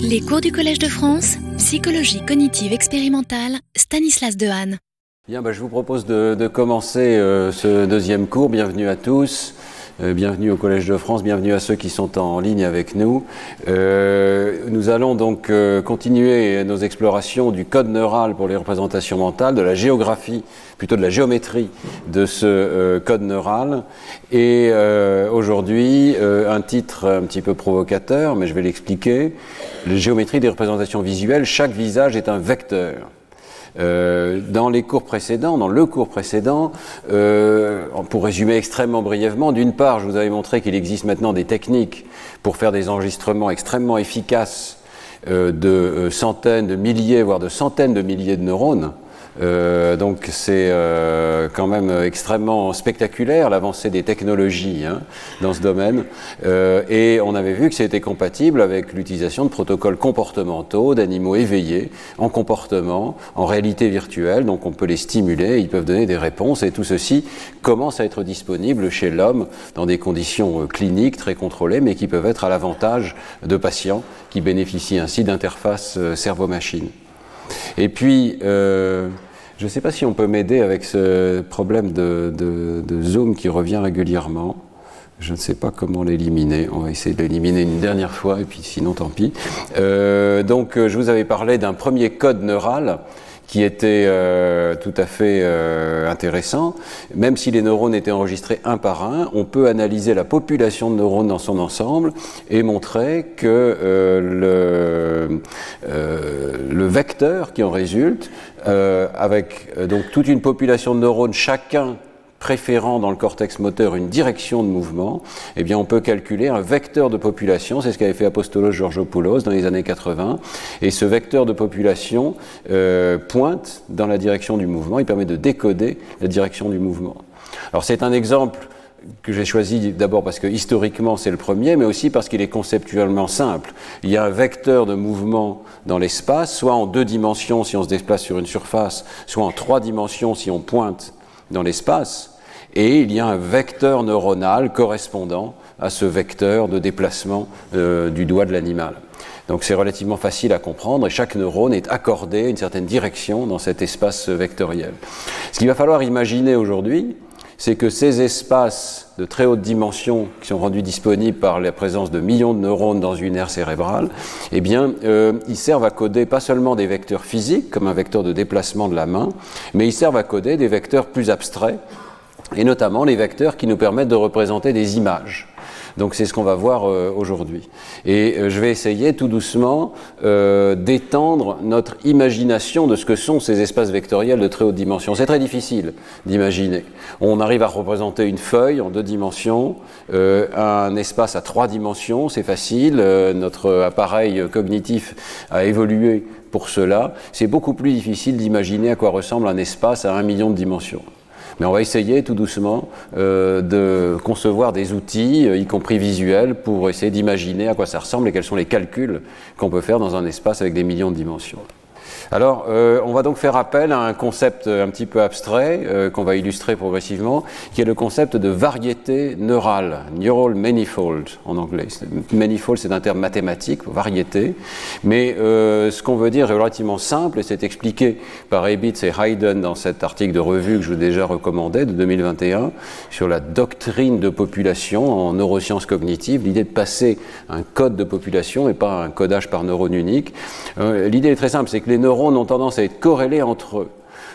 Les cours du Collège de France, psychologie cognitive expérimentale, Stanislas Dehaene. Bien, bah, je vous propose de, commencer euh, ce deuxième cours. Bienvenue à tous. Euh, bienvenue au Collège de France, bienvenue à ceux qui sont en ligne avec nous. Euh, nous allons donc euh, continuer nos explorations du code neural pour les représentations mentales, de la géographie, plutôt de la géométrie de ce code neural. Et aujourd'hui, un titre un petit peu provocateur, mais je vais l'expliquer. La géométrie des représentations visuelles, chaque visage est un vecteur. Euh, dans les cours précédents, dans le cours précédent, euh, pour résumer extrêmement brièvement, d'une part, je vous avais montré qu'il existe maintenant des techniques pour faire des enregistrements extrêmement efficaces euh, de centaines, de milliers, voire de centaines de milliers de neurones. Euh, donc c'est euh, quand même extrêmement spectaculaire l'avancée des technologies hein, dans ce domaine. Euh, et on avait vu que c'était compatible avec l'utilisation de protocoles comportementaux d'animaux éveillés en comportement, en réalité virtuelle. Donc on peut les stimuler, ils peuvent donner des réponses. Et tout ceci commence à être disponible chez l'homme dans des conditions cliniques très contrôlées, mais qui peuvent être à l'avantage de patients qui bénéficient ainsi d'interfaces cerveau-machine. Et puis, euh, je ne sais pas si on peut m'aider avec ce problème de, de, zoom qui revient régulièrement. Je ne sais pas comment l'éliminer. On va essayer de l'éliminer une dernière fois, et puis sinon, tant pis. Euh, donc, je vous avais parlé d'un premier code neural qui était euh, tout à fait euh, intéressant. Même si les neurones étaient enregistrés un par un, on peut analyser la population de neurones dans son ensemble et montrer que euh, le, euh, le, vecteur qui en résulte, euh, avec donc toute une population de neurones, chacun préférant dans le cortex moteur une direction de mouvement, eh bien on peut calculer un vecteur de population, c'est ce qu'avait fait Apostolos Georgopoulos dans les années 80, et ce vecteur de population euh, pointe dans la direction du mouvement, il permet de décoder la direction du mouvement. Alors c'est un exemple que j'ai choisi d'abord parce que historiquement c'est le premier, mais aussi parce qu'il est conceptuellement simple. Il y a un vecteur de mouvement dans l'espace, soit en deux dimensions si on se déplace sur une surface, soit en trois dimensions si on pointe dans l'espace, et il y a un vecteur neuronal correspondant à ce vecteur de déplacement euh, du doigt de l'animal. Donc c'est relativement facile à comprendre et chaque neurone est accordé une certaine direction dans cet espace vectoriel. Ce qu'il va falloir imaginer aujourd'hui, c'est que ces espaces de très haute dimension qui sont rendus disponibles par la présence de millions de neurones dans une aire cérébrale, eh bien, euh, ils servent à coder pas seulement des vecteurs physiques, comme un vecteur de déplacement de la main, mais ils servent à coder des vecteurs plus abstraits, et notamment les vecteurs qui nous permettent de représenter des images. Donc c'est ce qu'on va voir euh, aujourd'hui. Et euh, je vais essayer tout doucement euh, d'étendre notre imagination de ce que sont ces espaces vectoriels de très haute dimension. C'est très difficile d'imaginer. On arrive à représenter une feuille en deux dimensions, euh, un espace à trois dimensions, c'est facile. Euh, notre appareil cognitif a évolué pour cela. C'est beaucoup plus difficile d'imaginer à quoi ressemble un espace à un million de dimensions. Mais on va essayer tout doucement euh, de concevoir des outils, y compris visuels, pour essayer d'imaginer à quoi ça ressemble et quels sont les calculs qu'on peut faire dans un espace avec des millions de dimensions. Alors, euh, on va donc faire appel à un concept un petit peu abstrait euh, qu'on va illustrer progressivement, qui est le concept de variété neurale, neural manifold en anglais. Manifold, c'est un terme mathématique, variété, mais euh, ce qu'on veut dire est relativement simple et c'est expliqué par Ebitz et Hayden dans cet article de revue que je vous ai déjà recommandé de 2021 sur la doctrine de population en neurosciences cognitives, l'idée de passer un code de population et pas un codage par neurone unique. l'idée est très simple, c'est que les neurones ont tendance à être corrélés entre eux.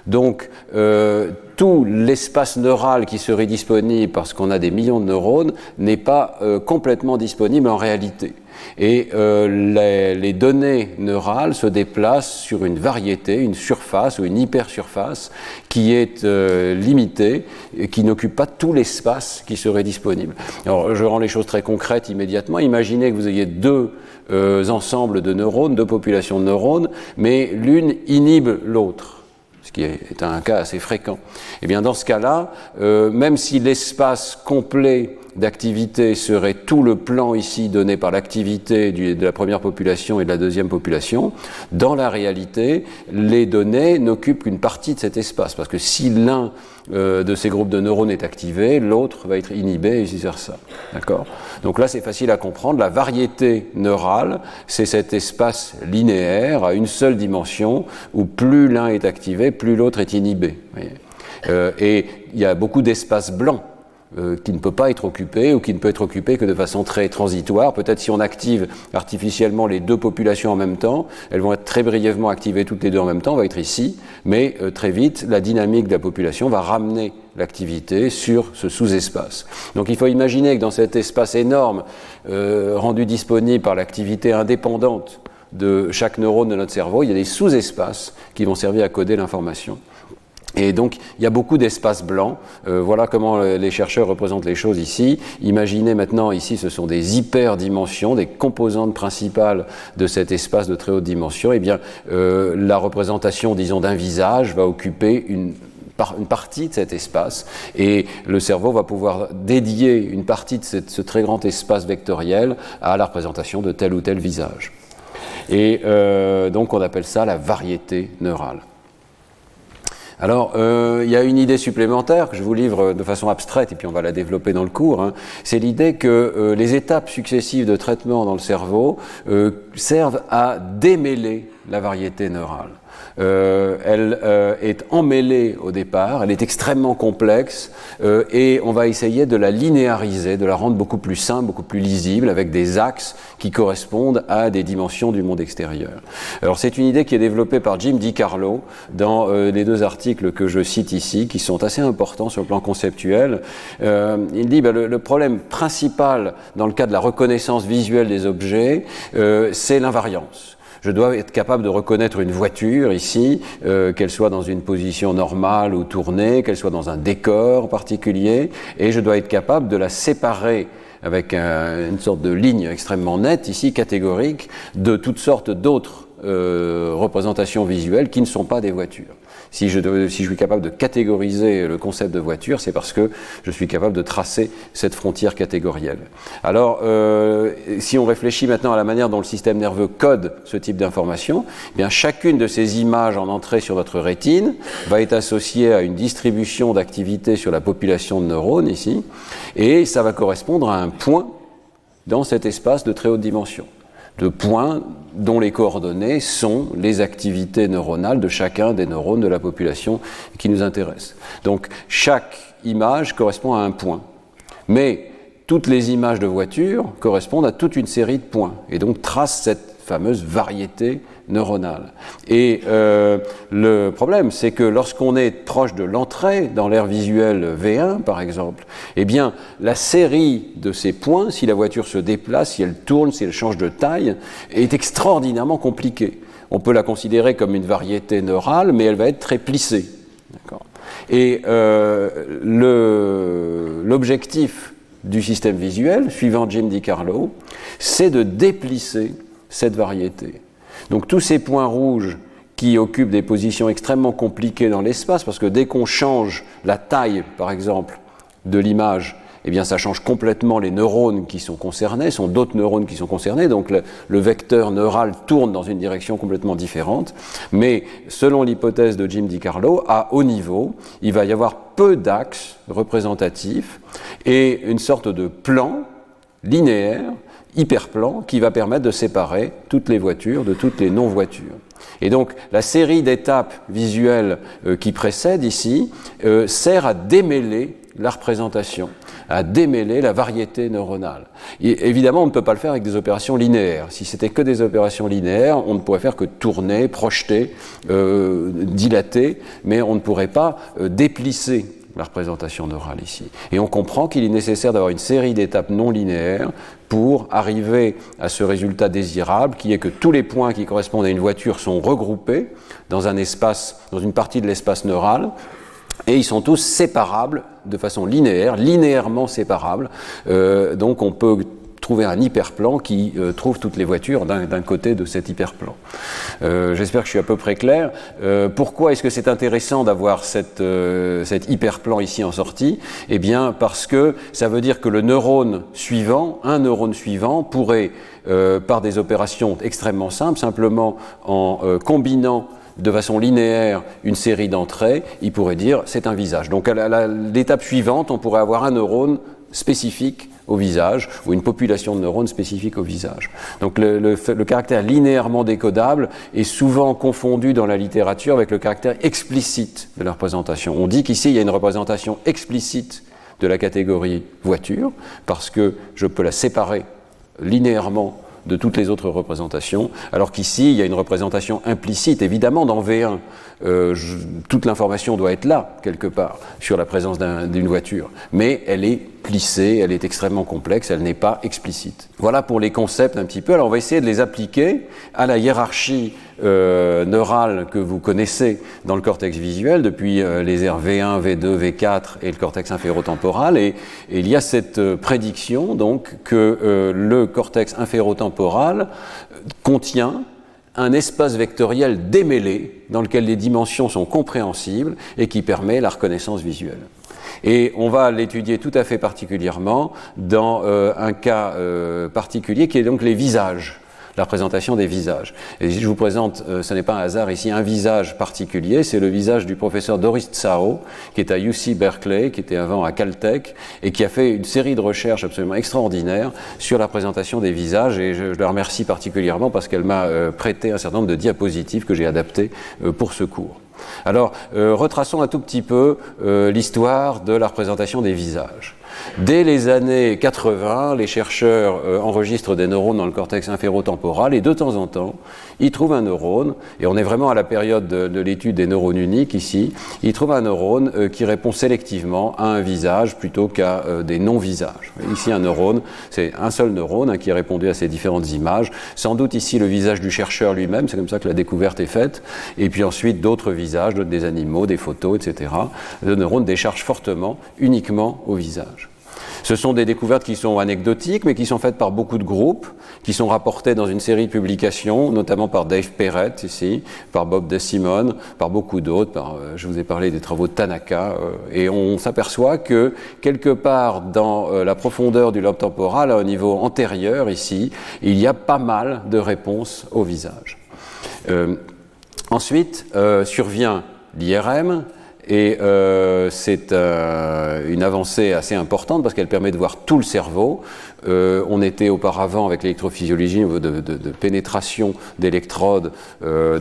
Donc, euh, tout l'espace neural qui serait disponible parce qu'on a des millions de neurones n'est pas euh, complètement disponible en réalité. Et euh, les, données neurales se déplacent sur une variété, une surface ou une hypersurface qui est limitée et qui n'occupe pas tout l'espace qui serait disponible. Alors, je rends les choses très concrètes immédiatement. Imaginez que vous ayez deux ensembles de neurones, deux populations de neurones, mais l'une inhibe l'autre qui est un cas assez fréquent. Et eh bien dans ce cas-là, euh, même si l'espace complet d'activité serait tout le plan ici donné par l'activité de la première population et de la deuxième population, dans la réalité, les données n'occupent qu'une partie de cet espace. Parce que si l'un euh, de ces groupes de neurones est activé, l'autre va être inhibé et vice-versa. D'accord? Donc là, c'est facile à comprendre. La variété neurale, c'est cet espace linéaire à une seule dimension où plus l'un est activé, l'autre est inhibé. Euh, et il y a beaucoup d'espaces blancs euh, qui ne peut pas être occupé ou qui ne peut être occupé que de façon très transitoire. Peut-être si on active artificiellement les deux populations en même temps, elles vont être très brièvement activées toutes les deux en même temps, on va être ici, mais euh, très vite, la dynamique de la population va ramener l'activité sur ce sous-espace. Donc il faut imaginer que dans cet espace énorme rendu disponible par l'activité indépendante de chaque neurone de notre cerveau, il y a des sous-espaces qui vont servir à coder l'information. Et donc, il y a beaucoup d'espaces blancs. Euh, voilà comment les chercheurs représentent les choses ici. Imaginez maintenant, ici, ce sont des hyperdimensions, des composantes principales de cet espace de très haute dimension. Eh bien, euh, la représentation, disons, d'un visage va occuper une, une partie de cet espace et le cerveau va pouvoir dédier une partie de ce très grand espace vectoriel à la représentation de tel ou tel visage. Et euh, donc, on appelle ça la variété neurale. Alors, euh, il y a une idée supplémentaire que je vous livre de façon abstraite, et puis on va la développer dans le cours. Hein. C'est l'idée que euh, les étapes successives de traitement dans le cerveau servent à démêler la variété neurale. Euh, elle euh, est emmêlée au départ, elle est extrêmement complexe euh, et on va essayer de la linéariser, de la rendre beaucoup plus simple, beaucoup plus lisible avec des axes qui correspondent à des dimensions du monde extérieur. Alors c'est une idée qui est développée par Jim DiCarlo dans les deux articles que je cite ici, qui sont assez importants sur le plan conceptuel. il dit ben, le, le, problème principal dans le cas de la reconnaissance visuelle des objets, c'est l'invariance je dois être capable de reconnaître une voiture ici, euh, qu'elle soit dans une position normale ou tournée, qu'elle soit dans un décor particulier, et je dois être capable de la séparer avec une sorte de ligne extrêmement nette, ici catégorique, de toutes sortes d'autres euh, représentations visuelles qui ne sont pas des voitures. Si je, suis capable de catégoriser le concept de voiture, c'est parce que je suis capable de tracer cette frontière catégorielle. Alors, euh, si on réfléchit maintenant à la manière dont le système nerveux code ce type d'information, eh bien chacune de ces images en entrée sur notre rétine va être associée à une distribution d'activité sur la population de neurones ici, et ça va correspondre à un point dans cet espace de très haute dimension de points dont les coordonnées sont les activités neuronales de chacun des neurones de la population qui nous intéresse. Donc chaque image correspond à un point. Mais toutes les images de voitures correspondent à toute une série de points et donc tracent cette fameuse variété neuronale. Et euh, le problème, c'est que lorsqu'on est proche de l'entrée dans l'air visuel V1, par exemple, eh bien, la série de ces points, si la voiture se déplace, si elle tourne, si elle change de taille, est extraordinairement compliquée. On peut la considérer comme une variété neurale, mais elle va être très plissée. Et euh, l'objectif du système visuel, suivant Jim DiCarlo, c'est de déplisser cette variété. Donc tous ces points rouges qui occupent des positions extrêmement compliquées dans l'espace, parce que dès qu'on change la taille, par exemple, de l'image, eh bien, ça change complètement les neurones qui sont concernés, ce sont d'autres neurones qui sont concernés, donc le, le, vecteur neural tourne dans une direction complètement différente. Mais selon l'hypothèse de Jim DiCarlo, à haut niveau, il va y avoir peu d'axes représentatifs et une sorte de plan linéaire hyperplan qui va permettre de séparer toutes les voitures de toutes les non-voitures. Et donc la série d'étapes visuelles euh, qui précède ici euh, sert à démêler la représentation, à démêler la variété neuronale. Et évidemment, on ne peut pas le faire avec des opérations linéaires. Si c'était que des opérations linéaires, on ne pourrait faire que tourner, projeter, euh, dilater, mais on ne pourrait pas déplisser la représentation neurale ici. Et on comprend qu'il est nécessaire d'avoir une série d'étapes non linéaires pour arriver à ce résultat désirable, qui est que tous les points qui correspondent à une voiture sont regroupés dans un espace, dans une partie de l'espace neural, et ils sont tous séparables de façon linéaire, linéairement séparables. Euh, donc on peut trouver un hyperplan qui euh, trouve toutes les voitures d'un côté de cet hyperplan. Euh, J'espère que je suis à peu près clair. Euh, pourquoi est-ce que c'est intéressant d'avoir cet hyperplan ici en sortie? Eh bien, parce que ça veut dire que le neurone suivant, un neurone suivant, pourrait, par des opérations extrêmement simples, simplement en combinant de façon linéaire une série d'entrées, il pourrait dire c'est un visage. Donc à l'étape suivante, on pourrait avoir un neurone spécifique au visage ou une population de neurones spécifique au visage. Donc le, caractère linéairement décodable est souvent confondu dans la littérature avec le caractère explicite de la représentation. On dit qu'ici il y a une représentation explicite de la catégorie voiture parce que je peux la séparer linéairement de toutes les autres représentations, alors qu'ici, il y a une représentation implicite, évidemment, dans V1. Euh, toute l'information doit être là, quelque part, sur la présence d'une voiture. Mais elle est plissée, elle est extrêmement complexe, elle n'est pas explicite. Voilà pour les concepts un petit peu. Alors on va essayer de les appliquer à la hiérarchie euh, neurale que vous connaissez dans le cortex visuel depuis euh, les aires V1, V2, V4 et le cortex inférotemporal. Et, et il y a cette prédiction donc que le cortex inférotemporal contient un espace vectoriel démêlé dans lequel les dimensions sont compréhensibles et qui permet la reconnaissance visuelle. Et on va l'étudier tout à fait particulièrement dans euh, un cas euh, particulier qui est donc les visages la présentation des visages. Et je vous présente, euh, ce n'est pas un hasard ici, un visage particulier, c'est le visage du professeur Doris Tsao, qui est à UC Berkeley, qui était avant à Caltech, et qui a fait une série de recherches absolument extraordinaires sur la présentation des visages, et je, la remercie particulièrement parce qu'elle m'a prêté un certain nombre de diapositives que j'ai adaptées pour ce cours. Alors, euh, retraçons un tout petit peu euh, l'histoire de la représentation des visages. Dès les années 80, les chercheurs euh, enregistrent des neurones dans le cortex inférotemporal et de temps en temps, ils trouvent un neurone, et on est vraiment à la période de, l'étude des neurones uniques ici, ils trouvent un neurone euh, qui répond sélectivement à un visage plutôt qu'à euh, des non-visages. Ici, un neurone, c'est un seul neurone hein, qui a répondu à ces différentes images. Sans doute ici le visage du chercheur lui-même, c'est comme ça que la découverte est faite, et puis ensuite d'autres visages, des animaux, des photos, etc. Le neurone décharge fortement uniquement au visage. Ce sont des découvertes qui sont anecdotiques, mais qui sont faites par beaucoup de groupes, qui sont rapportées dans une série de publications, notamment par Dave Perrett ici, par Bob DeSimone, par beaucoup d'autres. Euh, je vous ai parlé des travaux de Tanaka, euh, et on s'aperçoit que quelque part dans euh, la profondeur du lobe temporal, un niveau antérieur ici, il y a pas mal de réponses au visage. ensuite survient l'IRM, et euh, c'est euh, une avancée assez importante parce qu'elle permet de voir tout le cerveau. Euh, on était auparavant avec l'électrophysiologie de, de, de, pénétration d'électrodes euh,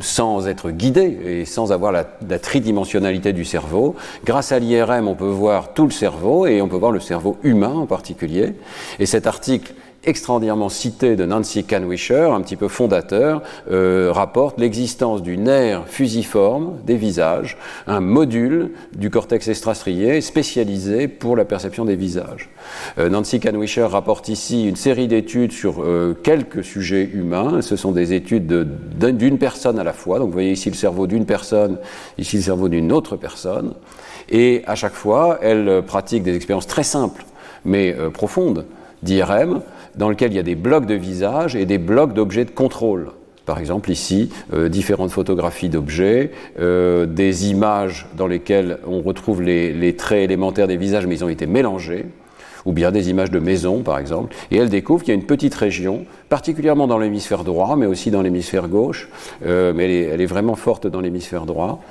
sans être guidé et sans avoir la, la tridimensionnalité du cerveau. Grâce à l'IRM, on peut voir tout le cerveau et on peut voir le cerveau humain en particulier. Et cet article extraordinairement cité de Nancy Canwisher, un petit peu fondateur, euh, rapporte l'existence du nerf fusiforme des visages, un module du cortex extrastrié spécialisé pour la perception des visages. Euh, Nancy Canwisher rapporte ici une série d'études sur euh, quelques sujets humains. Ce sont des études d'une personne à la fois. Donc vous voyez ici le cerveau d'une personne, ici le cerveau d'une autre personne. Et à chaque fois, elle pratique des expériences très simples, mais profondes d'IRM dans lequel il y a des blocs de visage et des blocs d'objets de contrôle. Par exemple, ici, euh, différentes photographies d'objets, euh, des images dans lesquelles on retrouve les, traits élémentaires des visages, mais ils ont été mélangés, ou bien des images de maisons, par exemple. Et elle découvre qu'il y a une petite région, particulièrement dans l'hémisphère droit, mais aussi dans l'hémisphère gauche, euh, mais elle est, elle est, vraiment forte dans l'hémisphère droit.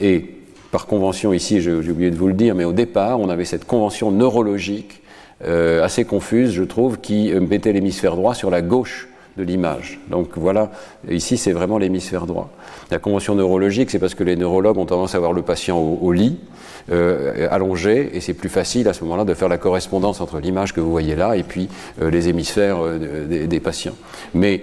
et par convention, ici, j'ai oublié de vous le dire, mais au départ, on avait cette convention neurologique euh, assez confuse, je trouve, qui euh, mettait l'hémisphère droit sur la gauche de l'image. Donc voilà, ici c'est vraiment l'hémisphère droit. La convention neurologique, c'est parce que les neurologues ont tendance à voir le patient au lit, euh, allongé, et c'est plus facile à ce moment-là de faire la correspondance entre l'image que vous voyez là et puis euh, les hémisphères euh, des, patients. Mais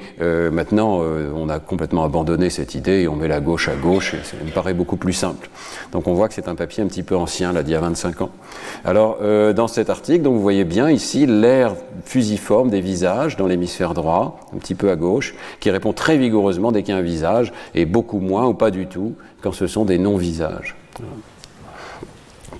maintenant, on a complètement abandonné cette idée et on met la gauche à gauche, et ça me paraît beaucoup plus simple. Donc on voit que c'est un papier un petit peu ancien, là, d'il y a 25 ans. Alors, dans cet article, donc vous voyez bien ici l'air fusiforme des visages dans l'hémisphère droit, un petit peu à gauche, qui répond très vigoureusement dès qu'il y a un visage, et beaucoup moins ou pas du tout quand ce sont des non-visages.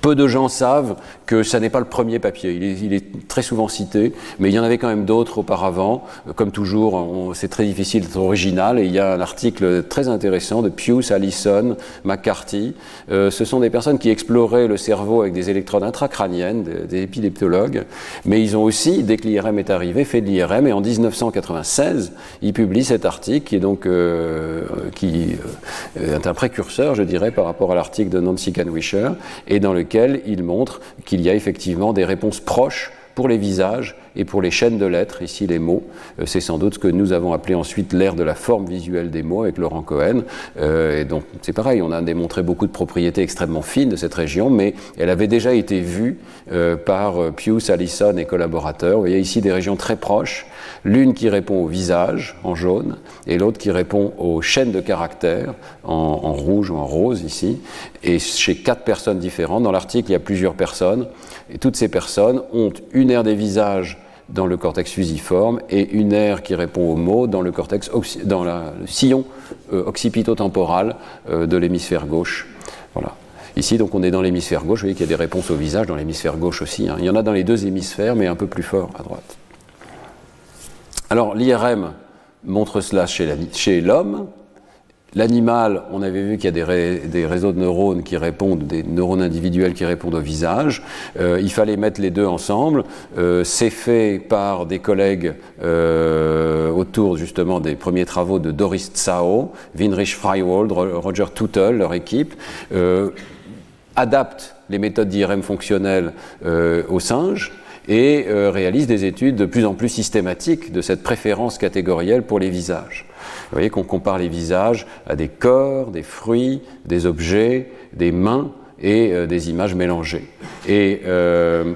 Peu de gens savent que ça n'est pas le premier papier. Il est, très souvent cité, mais il y en avait quand même d'autres auparavant. Comme toujours, c'est très difficile d'être original. Et il y a un article très intéressant de Pius, Allison, McCarthy. Euh, ce sont des personnes qui exploraient le cerveau avec des électrodes intracrâniennes, des, épileptologues. Mais ils ont aussi, dès que l'IRM est arrivé, fait de l'IRM. Et en 1996, ils publient cet article qui est donc euh, euh, un précurseur, je dirais, par rapport à l'article de Nancy Canwisher, et dans lequel il montre qu'il y a effectivement des réponses proches pour les visages et pour les chaînes de lettres, ici les mots. Euh, c'est sans doute ce que nous avons appelé ensuite l'ère de la forme visuelle des mots avec Laurent Cohen. Euh, et donc c'est pareil, on a démontré beaucoup de propriétés extrêmement fines de cette région, mais elle avait déjà été vue euh, par Pius, Allison et collaborateurs. Vous voyez ici des régions très proches, l'une qui répond au visage en jaune et l'autre qui répond aux chaînes de caractères en, rouge ou en rose ici. Et chez quatre personnes différentes, dans l'article il y a plusieurs personnes, et toutes ces personnes ont une aire des visages dans le cortex fusiforme et une aire qui répond aux mots dans le cortex dans le sillon euh, occipito-temporal euh, de l'hémisphère gauche. Voilà. Ici, donc, on est dans l'hémisphère gauche. Vous voyez qu'il y a des réponses au visage dans l'hémisphère gauche aussi. Hein. Il y en a dans les deux hémisphères, mais un peu plus fort à droite. Alors, l'IRM montre cela chez l'homme. L'animal, on avait vu qu'il y a des, réseaux de neurones qui répondent, des neurones individuels qui répondent au visage. Euh, il fallait mettre les deux ensemble. Euh, c'est fait par des collègues euh, autour justement des premiers travaux de Doris Tsao, Winrich Freiwald, Roger Tuttle, leur équipe, adaptent les méthodes d'IRM fonctionnelles aux singes et réalisent des études de plus en plus systématiques de cette préférence catégorielle pour les visages. Vous voyez qu'on compare les visages à des corps, des fruits, des objets, des mains et euh, des images mélangées. Et euh,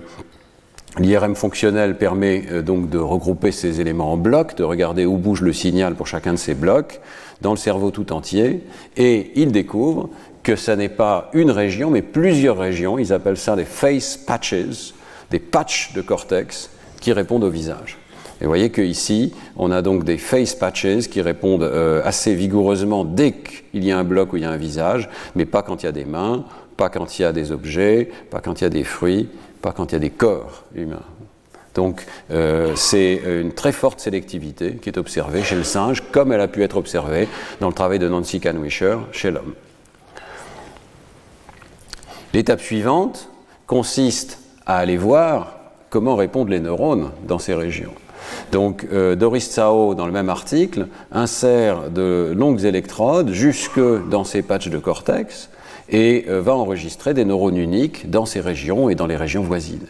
L'IRM fonctionnel permet euh, donc de regrouper ces éléments en blocs, de regarder où bouge le signal pour chacun de ces blocs dans le cerveau tout entier, et il découvre que ce n'est pas une région, mais plusieurs régions, ils appellent ça des face patches, des patchs de cortex qui répondent au visage. Et vous voyez qu'ici, on a donc des face patches qui répondent euh, assez vigoureusement dès qu'il y a un bloc où il y a un visage, mais pas quand il y a des mains, pas quand il y a des objets, pas quand il y a des fruits, pas quand il y a des corps humains. Donc euh, c'est une très forte sélectivité qui est observée chez le singe, comme elle a pu être observée dans le travail de Nancy Canwisher chez l'homme. L'étape suivante consiste à aller voir comment répondent les neurones dans ces régions. Donc euh, Doris Tsao, dans le même article, insère de longues électrodes jusque dans ces patchs de cortex et euh, va enregistrer des neurones uniques dans ces régions et dans les régions voisines.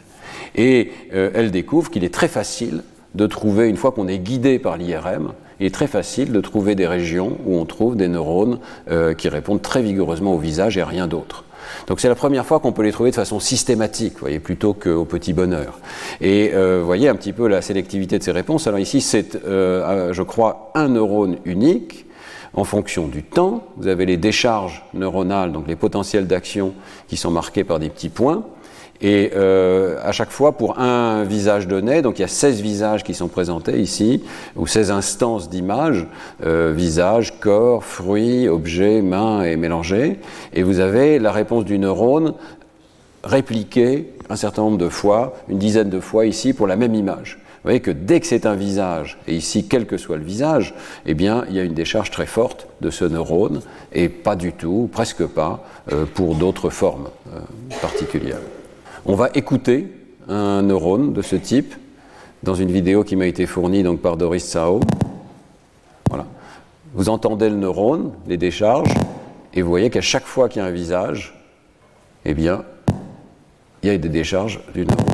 Et euh, elle découvre qu'il est très facile de trouver, une fois qu'on est guidé par l'IRM, il est très facile de trouver des régions où on trouve des neurones qui répondent très vigoureusement au visage et à rien d'autre. Donc c'est la première fois qu'on peut les trouver de façon systématique, voyez, plutôt qu'au petit bonheur. Et euh, vous voyez un petit peu la sélectivité de ces réponses. Alors ici, c'est, euh, je crois, un neurone unique en fonction du temps. Vous avez les décharges neuronales, donc les potentiels d'action qui sont marqués par des petits points. Et euh, à chaque fois, pour un visage donné, donc il y a 16 visages qui sont présentés ici, ou 16 instances d'images, euh, visage, corps, fruits, objets, mains et mélangés, et vous avez la réponse du neurone répliquée un certain nombre de fois, une dizaine de fois ici, pour la même image. Vous voyez que dès que c'est un visage, et ici quel que soit le visage, eh bien il y a une décharge très forte de ce neurone, et pas du tout, presque pas, euh, pour d'autres formes particulières. On va écouter un neurone de ce type dans une vidéo qui m'a été fournie donc par Doris Sao. Voilà. Vous entendez le neurone, les décharges, et vous voyez qu'à chaque fois qu'il y a un visage, eh bien, il y a des décharges du neurone.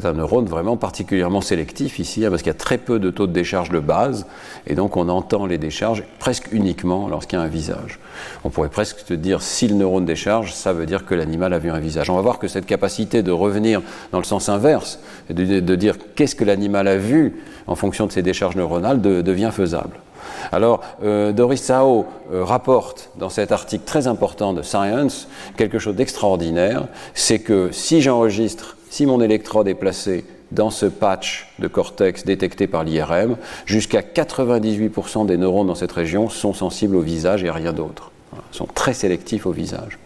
C'est un neurone vraiment particulièrement sélectif ici, hein, parce qu'il y a très peu de taux de décharge de base, et donc on entend les décharges presque uniquement lorsqu'il y a un visage. On pourrait presque se dire, si le neurone décharge, ça veut dire que l'animal a vu un visage. On va voir que cette capacité de revenir dans le sens inverse, de, dire qu'est-ce que l'animal a vu en fonction de ses décharges neuronales, devient faisable. Alors, euh, Doris Sao euh, rapporte dans cet article très important de Science quelque chose d'extraordinaire, c'est que si j'enregistre si mon électrode est placée dans ce patch de cortex détecté par l'IRM, jusqu'à 98% des neurones dans cette région sont sensibles au visage et à rien d'autre. sont très sélectifs au visage.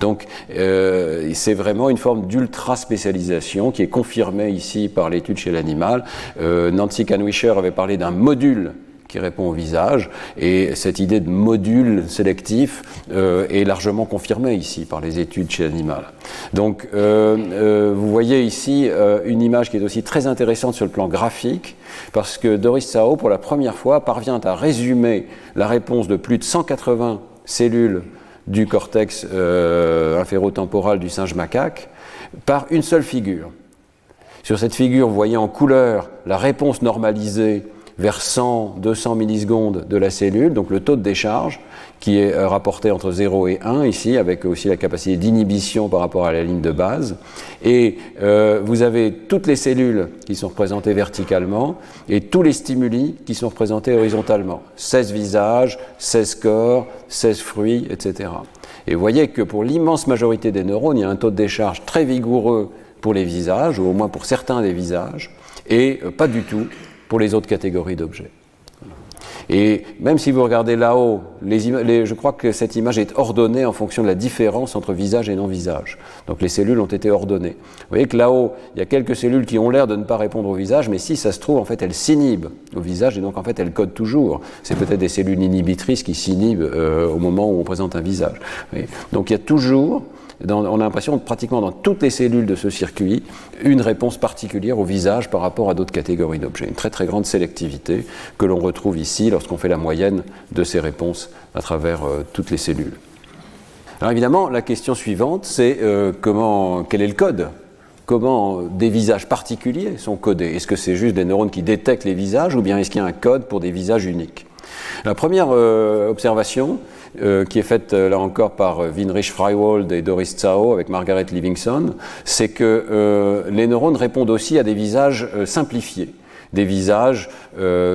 Donc euh, c'est vraiment une forme d'ultra spécialisation qui est confirmée ici par l'étude chez l'animal. Euh, Nancy Canwisher avait parlé d'un module qui répond au visage. Et cette idée de module sélectif euh, est largement confirmée ici par les études chez l'animal. Donc euh, euh, vous voyez ici une image qui est aussi très intéressante sur le plan graphique, parce que Doris Sao, pour la première fois, parvient à résumer la réponse de plus de 180 cellules du cortex inférotemporal du singe macaque par une seule figure. Sur cette figure, vous voyez en couleur la réponse normalisée vers 100, 200 millisecondes de la cellule, donc le taux de décharge qui est euh, rapporté entre 0 et 1 ici, avec aussi la capacité d'inhibition par rapport à la ligne de base. Et euh, vous avez toutes les cellules qui sont représentées verticalement et tous les stimuli qui sont représentés horizontalement. 16 visages, 16 corps, 16 fruits, etc. Et vous voyez que pour l'immense majorité des neurones, il y a un taux de décharge très vigoureux pour les visages, ou au moins pour certains des visages, et euh, pas du tout pour les autres catégories d'objets. Et même si vous regardez là-haut, je crois que cette image est ordonnée en fonction de la différence entre visage et non-visage. Donc les cellules ont été ordonnées. Vous voyez que là-haut, il y a quelques cellules qui ont l'air de ne pas répondre au visage, mais si ça se trouve, en fait, elles s'inhibent au visage et donc en fait, elles codent toujours. C'est peut-être des cellules inhibitrices qui s'inhibent euh, au moment où on présente un visage. Donc il y a toujours on a l'impression, pratiquement dans toutes les cellules de ce circuit, une réponse particulière au visage par rapport à d'autres catégories d'objets. Une très très grande sélectivité que l'on retrouve ici lorsqu'on fait la moyenne de ces réponses à travers euh, toutes les cellules. Alors évidemment, la question suivante, c'est euh, quel est le code? Comment des visages particuliers sont codés? Est-ce que c'est juste des neurones qui détectent les visages ou bien est-ce qu'il y a un code pour des visages uniques? La première euh, observation, euh, qui est faite euh, là encore par Winrich Freiwald et Doris Tsao avec Margaret Livingston, c'est que les neurones répondent aussi à des visages simplifiés, des visages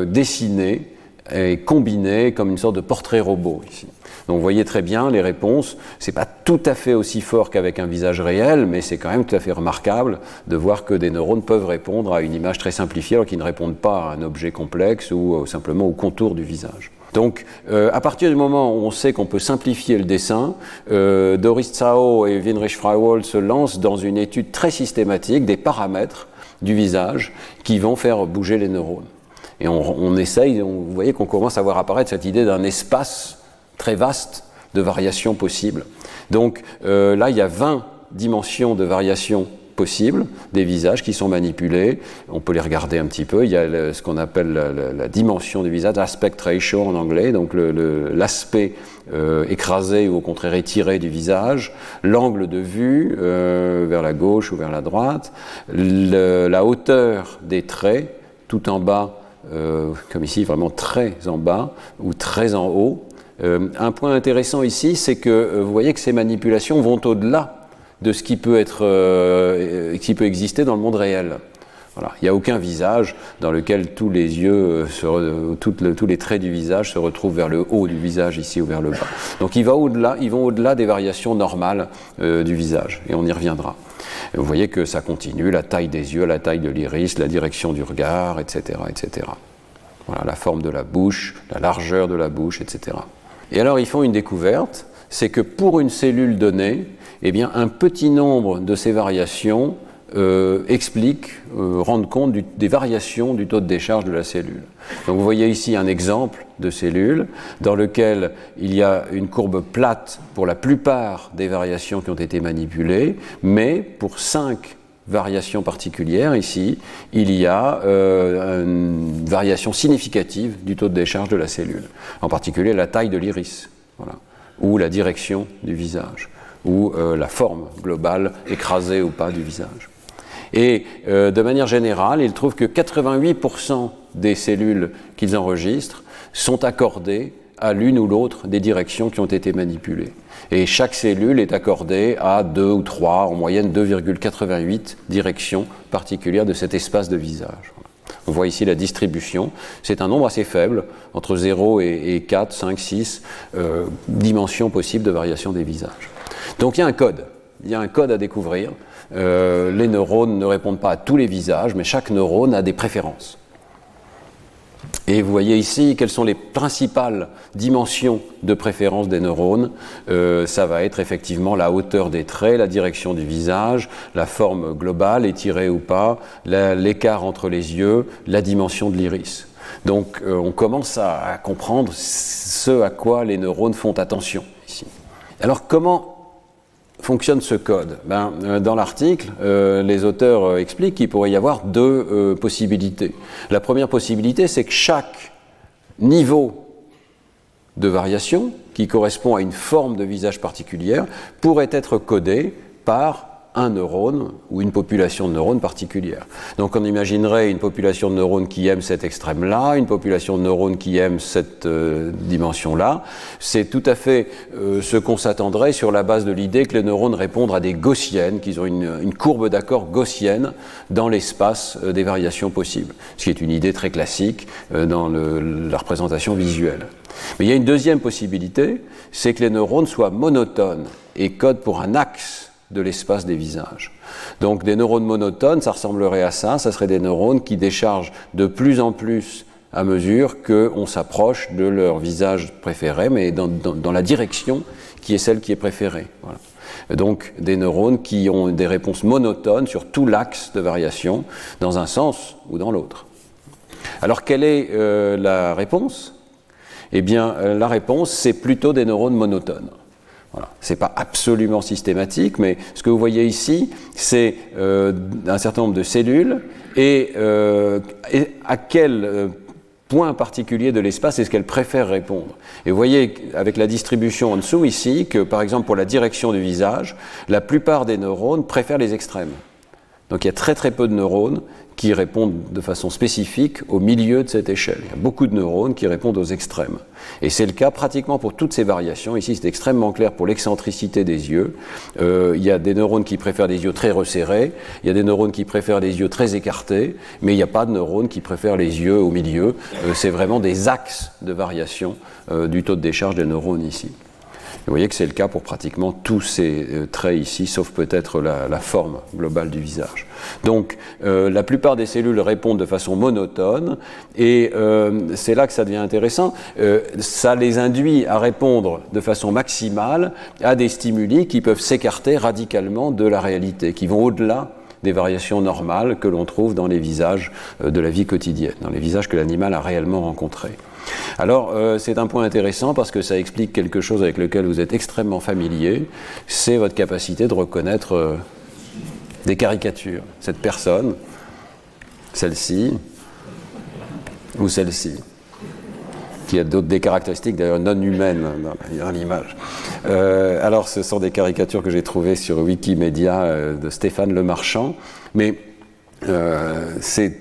dessinés et combinés comme une sorte de portrait robot ici. Donc vous voyez très bien les réponses. C'est pas tout à fait aussi fort qu'avec un visage réel, mais c'est quand même tout à fait remarquable de voir que des neurones peuvent répondre à une image très simplifiée alors qu'ils ne répondent pas à un objet complexe ou simplement au contour du visage. Donc, euh, à partir du moment où on sait qu'on peut simplifier le dessin, euh, Doris Tsao et Winrich Freiwald se lancent dans une étude très systématique des paramètres du visage qui vont faire bouger les neurones. Et on, essaye, vous voyez qu'on commence à voir apparaître cette idée d'un espace très vaste de variations possibles. Donc euh, là, il y a 20 dimensions de variations possibles, des visages qui sont manipulés. On peut les regarder un petit peu. Il y a ce qu'on appelle la, dimension du visage, aspect ratio en anglais, donc l'aspect euh, écrasé ou au contraire étiré du visage, l'angle de vue euh, vers la gauche ou vers la droite, la hauteur des traits, tout en bas, comme ici, vraiment très en bas ou très en haut. Un point intéressant ici, c'est que vous voyez que ces manipulations vont au-delà de ce qui peut, être, euh, qui peut exister dans le monde réel. Voilà. Il n'y a aucun visage dans lequel tous les yeux, euh, tous les traits du visage se retrouvent vers le haut du visage ici ou vers le bas. Donc il va au-delà, ils vont au-delà des variations normales euh, du visage, et on y reviendra. vous voyez que ça continue, la taille des yeux, la taille de l'iris, la direction du regard, etc., etc. Voilà, la forme de la bouche, la largeur de la bouche, etc. Et alors ils font une découverte, c'est que pour une cellule donnée, eh un petit nombre de ces variations euh, explique, euh, rendre compte des variations du taux de décharge de la cellule. Donc vous voyez ici un exemple de cellule dans lequel il y a une courbe plate pour la plupart des variations qui ont été manipulées, mais pour 5 variation particulière ici, il y a euh, une variation significative du taux de décharge de la cellule, en particulier la taille de l'iris, ou la direction du visage, ou euh, la forme globale écrasée ou pas du visage. Et euh, de manière générale, ils trouvent que 88% des cellules qu'ils enregistrent sont accordées à l'une ou l'autre des directions qui ont été manipulées. Et chaque cellule est accordée à deux ou trois, en moyenne 2,88 directions particulières de cet espace de visage. On voit ici la distribution. C'est un nombre assez faible, entre 0 et, 4, 5, 6 dimensions possibles de variation des visages. Donc il y a un code. il y a un code à découvrir. Euh, les neurones ne répondent pas à tous les visages, mais chaque neurone a des préférences. Et vous voyez ici quelles sont les principales dimensions de préférence des neurones. Euh, ça va être effectivement la hauteur des traits, la direction du visage, la forme globale, étirée ou pas, l'écart entre les yeux, la dimension de l'iris. Donc euh, on commence à, comprendre ce à quoi les neurones font attention ici. Alors comment fonctionne ce code ben, euh, Dans l'article, euh, les auteurs expliquent qu'il pourrait y avoir deux possibilités. La première possibilité, c'est que chaque niveau de variation, qui correspond à une forme de visage particulière, pourrait être codé par un neurone ou une population de neurones particulière. Donc on imaginerait une population de neurones qui aime cet extrême-là, une population de neurones qui aime cette euh, dimension-là. C'est tout à fait euh, ce qu'on s'attendrait sur la base de l'idée que les neurones répondent à des gaussiennes, qu'ils ont une, courbe d'accord gaussienne dans l'espace euh, des variations possibles, ce qui est une idée très classique dans la représentation visuelle. Mais il y a une deuxième possibilité, c'est que les neurones soient monotones et codent pour un axe de l'espace des visages. Donc des neurones monotones, ça ressemblerait à ça, ça serait des neurones qui déchargent de plus en plus à mesure qu'on s'approche de leur visage préféré, mais dans, la direction qui est celle qui est préférée. Donc des neurones qui ont des réponses monotones sur tout l'axe de variation, dans un sens ou dans l'autre. Alors quelle est euh, la réponse? Eh bien, euh, la réponse, c'est plutôt des neurones monotones. Ce n'est pas absolument systématique, mais ce que vous voyez ici, c'est euh, un certain nombre de cellules et, euh, à quel euh, point particulier de l'espace est-ce qu'elles préfèrent répondre? Et vous voyez avec la distribution en dessous ici que par exemple pour la direction du visage, la plupart des neurones préfèrent les extrêmes. Donc il y a très très peu de neurones qui répondent de façon spécifique au milieu de cette échelle. Il y a beaucoup de neurones qui répondent aux extrêmes. Et c'est le cas pratiquement pour toutes ces variations. Ici, c'est extrêmement clair pour l'excentricité des yeux. Euh, il y a des neurones qui préfèrent des yeux très resserrés, il y a des neurones qui préfèrent des yeux très écartés, mais il n'y a pas de neurones qui préfèrent les yeux au milieu. Euh, c'est vraiment des axes de variation euh, du taux de décharge des neurones ici vous voyez que c'est le cas pour pratiquement tous ces euh, traits ici, sauf peut-être la, forme globale du visage. Donc euh, la plupart des cellules répondent de façon monotone, et euh, c'est là que ça devient intéressant. ça les induit à répondre de façon maximale à des stimuli qui peuvent s'écarter radicalement de la réalité, qui vont au-delà des variations normales que l'on trouve dans les visages de la vie quotidienne, dans les visages que l'animal a réellement rencontrés. Alors, euh, c'est un point intéressant parce que ça explique quelque chose avec lequel vous êtes extrêmement familier, c'est votre capacité de reconnaître euh, des caricatures. Cette personne, celle-ci, ou celle-ci, qui a d'autres des caractéristiques d'ailleurs non humaines dans l'image. Euh, alors, ce sont des caricatures que j'ai trouvées sur Wikimedia de Stéphane Lemarchand, mais c'est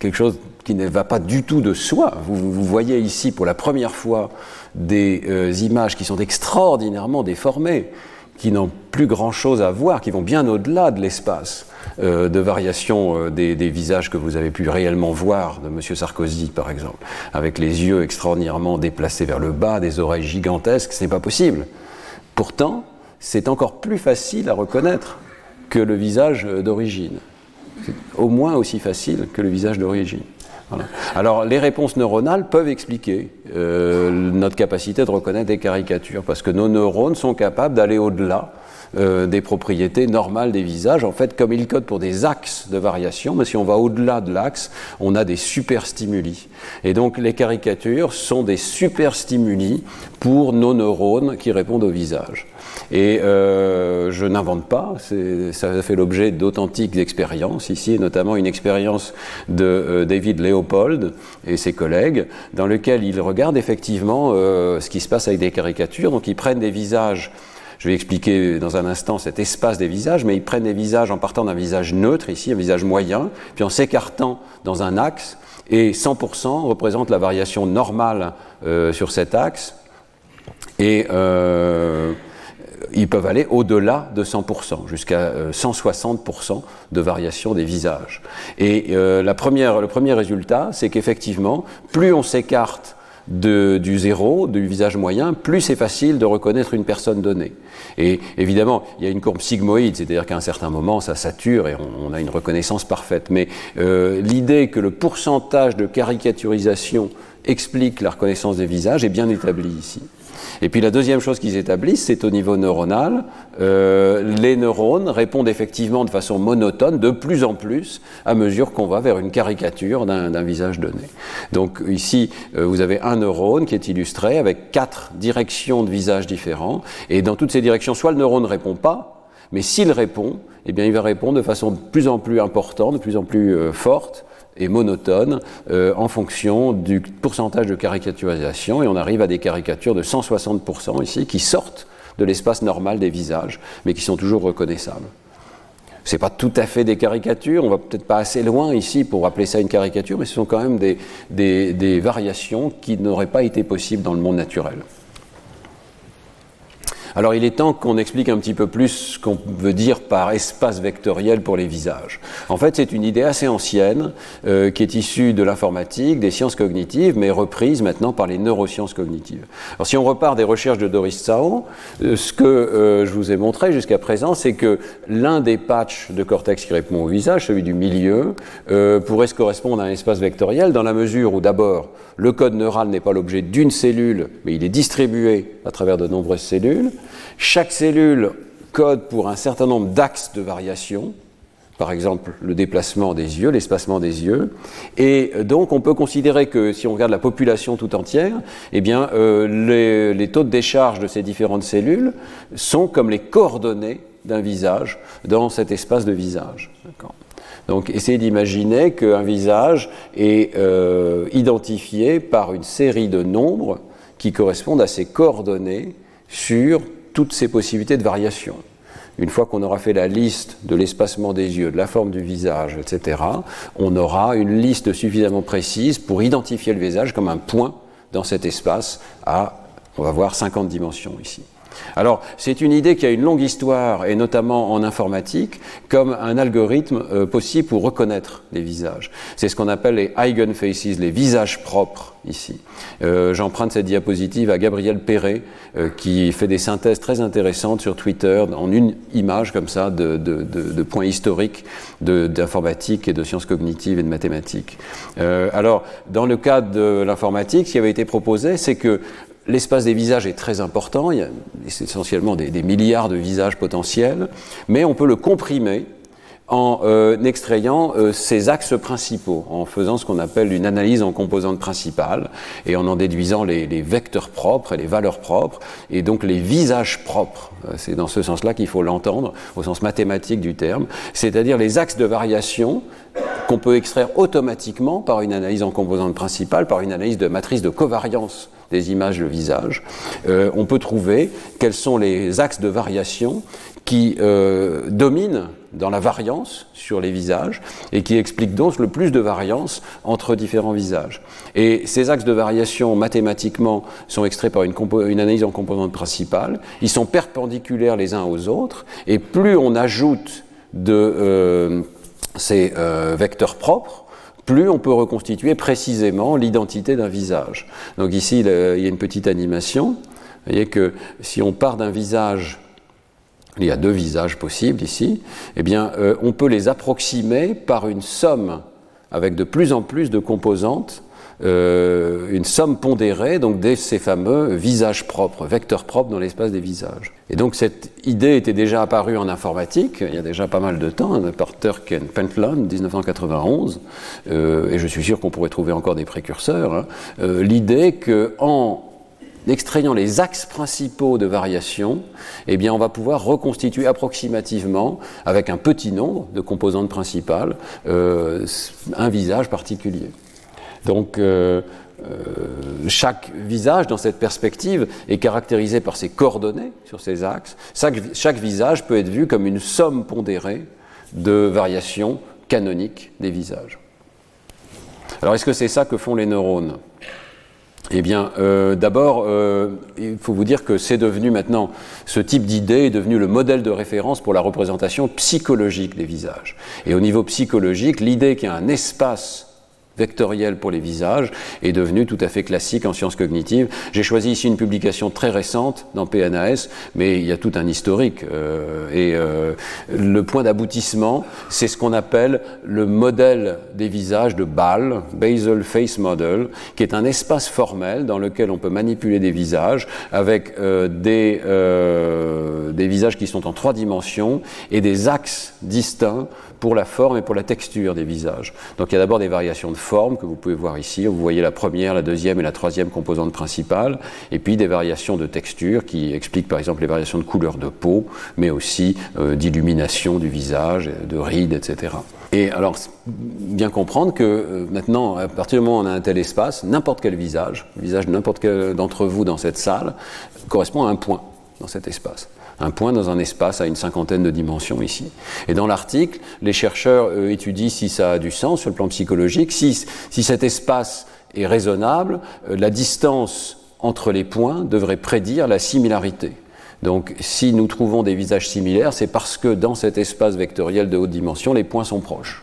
quelque chose qui ne va pas du tout de soi. Vous, voyez ici pour la première fois des euh, images qui sont extraordinairement déformées, qui n'ont plus grand-chose à voir, qui vont bien au-delà de l'espace euh, de variation euh, des, des, visages que vous avez pu réellement voir de M. Sarkozy, par exemple, avec les yeux extraordinairement déplacés vers le bas, des oreilles gigantesques, c'est pas possible. Pourtant, c'est encore plus facile à reconnaître que le visage d'origine. Au moins aussi facile que le visage d'origine. Alors, les réponses neuronales peuvent expliquer euh, notre capacité de reconnaître des caricatures, parce que nos neurones sont capables d'aller au-delà euh, des propriétés normales des visages. En fait, comme ils codent pour des axes de variation, mais si on va au-delà de l'axe, on a des superstimuli. Et donc, les caricatures sont des superstimuli pour nos neurones qui répondent au visage. Et euh, je n'invente pas, ça fait l'objet d'authentiques expériences ici, notamment une expérience de euh, David Leopold et ses collègues, dans lequel ils regardent effectivement euh, ce qui se passe avec des caricatures. Donc ils prennent des visages je vais expliquer dans un instant cet espace des visages, mais ils prennent des visages en partant d'un visage neutre, ici un visage moyen, puis en s'écartant dans un axe, et 100% représente la variation normale sur cet axe. Et ils peuvent aller au-delà de 100%, jusqu'à 160% euh, de variation des visages. Et euh, la première, le premier résultat, c'est qu'effectivement, plus on s'écarte du zéro, du visage moyen, plus c'est facile de reconnaître une personne donnée. Et évidemment, il y a une courbe sigmoïde, c'est-à-dire qu'à un certain moment, ça sature et on, a une reconnaissance parfaite. Mais euh, l'idée que le pourcentage de caricaturisation explique la reconnaissance des visages est bien établie ici. Et puis la deuxième chose qu'ils établissent, c'est au niveau neuronal. Euh, les neurones répondent effectivement de façon monotone de plus en plus à mesure qu'on va vers une caricature d'un visage donné. Donc ici, euh, vous avez un neurone qui est illustré avec quatre directions de visage différents. Et dans toutes ces directions, soit le neurone ne répond pas, mais s'il répond, eh il va répondre de façon de plus en plus importante, de plus en plus euh, forte et monotone euh, en fonction du pourcentage de caricaturisation et on arrive à des caricatures de 160% ici qui sortent de l'espace normal des visages mais qui sont toujours reconnaissables. Ce n'est pas tout à fait des caricatures, on va peut-être pas assez loin ici pour appeler ça une caricature, mais ce sont quand même des, des variations qui n'auraient pas été possibles dans le monde naturel. Alors il est temps qu'on explique un petit peu plus ce qu'on veut dire par espace vectoriel pour les visages. En fait, c'est une idée assez ancienne euh, qui est issue de l'informatique, des sciences cognitives, mais reprise maintenant par les neurosciences cognitives. Alors si on repart des recherches de Doris Tsao, euh, ce que euh, je vous ai montré jusqu'à présent, c'est que l'un des patchs de cortex qui répond au visage, celui du milieu, pourrait se correspondre à un espace vectoriel dans la mesure où d'abord le code neural n'est pas l'objet d'une cellule, mais il est distribué à travers de nombreuses cellules. Chaque cellule code pour un certain nombre d'axes de variation, par exemple le déplacement des yeux, l'espacement des yeux. Et donc on peut considérer que si on regarde la population tout entière, eh bien, euh, les, taux de décharge de ces différentes cellules sont comme les coordonnées d'un visage dans cet espace de visage. Donc essayez d'imaginer qu'un visage est euh, identifié par une série de nombres qui correspondent à ces coordonnées sur toutes ces possibilités de variation. Une fois qu'on aura fait la liste de l'espacement des yeux, de la forme du visage, etc., on aura une liste suffisamment précise pour identifier le visage comme un point dans cet espace à, on va voir, 50 dimensions ici. Alors, c'est une idée qui a une longue histoire, et notamment en informatique, comme un algorithme euh, possible pour reconnaître les visages. C'est ce qu'on appelle les eigenfaces, les visages propres, ici. Euh, j'emprunte cette diapositive à Gabriel Perret, euh, qui fait des synthèses très intéressantes sur Twitter, en une image comme ça, de, de points historiques d'informatique et de sciences cognitives et de mathématiques. alors, dans le cadre de l'informatique, ce qui avait été proposé, c'est que L'espace des visages est très important, il y a essentiellement des, milliards de visages potentiels, mais on peut le comprimer en euh, extrayant euh, ses axes principaux, en faisant ce qu'on appelle une analyse en composantes principales, et en en déduisant les, vecteurs propres et les valeurs propres, et donc les visages propres. Euh, c'est dans ce sens-là qu'il faut l'entendre, au sens mathématique du terme, c'est-à-dire les axes de variation qu'on peut extraire automatiquement par une analyse en composantes principales, par une analyse de matrice de covariance des images de visage, euh, on peut trouver quels sont les axes de variation qui euh, dominent dans la variance sur les visages et qui expliquent donc le plus de variance entre différents visages. Et ces axes de variation mathématiquement sont extraits par une, une analyse en composantes principales, ils sont perpendiculaires les uns aux autres et plus on ajoute de euh, ces vecteurs propres, plus on peut reconstituer précisément l'identité d'un visage. Donc ici, il y a une petite animation. Vous voyez que si on part d'un visage, il y a deux visages possibles ici, eh bien, euh, on peut les approximer par une somme avec de plus en plus de composantes euh, une somme pondérée donc de ces fameux visages propres, vecteurs propres dans l'espace des visages. Et donc cette idée était déjà apparue en informatique il y a déjà pas mal de temps, par Turk and Pentland, 1991, euh, et je suis sûr qu'on pourrait trouver encore des précurseurs. Hein. Euh, l'idée qu'en extrayant les axes principaux de variation, eh bien, on va pouvoir reconstituer approximativement, avec un petit nombre de composantes principales, un visage particulier. Donc, euh, euh, chaque visage dans cette perspective est caractérisé par ses coordonnées sur ses axes. Chaque, visage peut être vu comme une somme pondérée de variations canoniques des visages. Alors est-ce que c'est ça que font les neurones? Eh bien, euh, d'abord, il faut vous dire que c'est devenu maintenant, ce type d'idée est devenu le modèle de référence pour la représentation psychologique des visages. Et au niveau psychologique, l'idée qu'il y a un espace vectoriel pour les visages est devenu tout à fait classique en sciences cognitives. J'ai choisi ici une publication très récente dans PNAS, mais il y a tout un historique. Euh, et euh, le point d'aboutissement, c'est ce qu'on appelle le modèle des visages de BAL, Basel Face Model, qui est un espace formel dans lequel on peut manipuler des visages avec euh, des, des visages qui sont en trois dimensions et des axes distincts pour la forme et pour la texture des visages. Donc il y a d'abord des variations de forme que vous pouvez voir ici. Vous voyez la première, la deuxième et la troisième composante principale, et puis des variations de texture qui expliquent par exemple les variations de couleur de peau, mais aussi euh, d'illumination du visage, de rides, etc. Et alors, bien comprendre que euh, maintenant, à partir du moment où on a un tel espace, n'importe quel visage, le visage de n'importe quel d'entre vous dans cette salle, correspond à un point dans cet espace un point dans un espace à une cinquantaine de dimensions ici. Et dans l'article, les chercheurs euh, étudient si ça a du sens sur le plan psychologique, si, si cet espace est raisonnable, euh, la distance entre les points devrait prédire la similarité. Donc si nous trouvons des visages similaires, c'est parce que dans cet espace vectoriel de haute dimension, les points sont proches.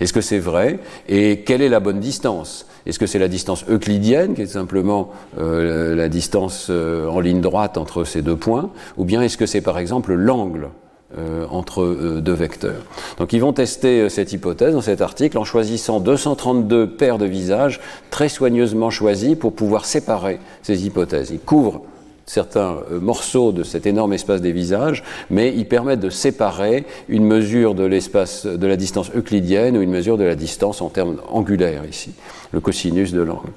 Est-ce que c'est vrai? Et quelle est la bonne distance? Est-ce que c'est la distance euclidienne, qui est simplement euh, la distance euh, en ligne droite entre ces deux points, ou bien est-ce que c'est par exemple l'angle euh, entre deux vecteurs? Donc ils vont tester cette hypothèse dans cet article en choisissant 232 paires de visages très soigneusement choisis pour pouvoir séparer ces hypothèses. Ils couvrent certains euh, morceaux de cet énorme espace des visages, mais ils permettent de séparer une mesure de l'espace de la distance euclidienne ou une mesure de la distance en termes angulaires ici, le cosinus de l'angle.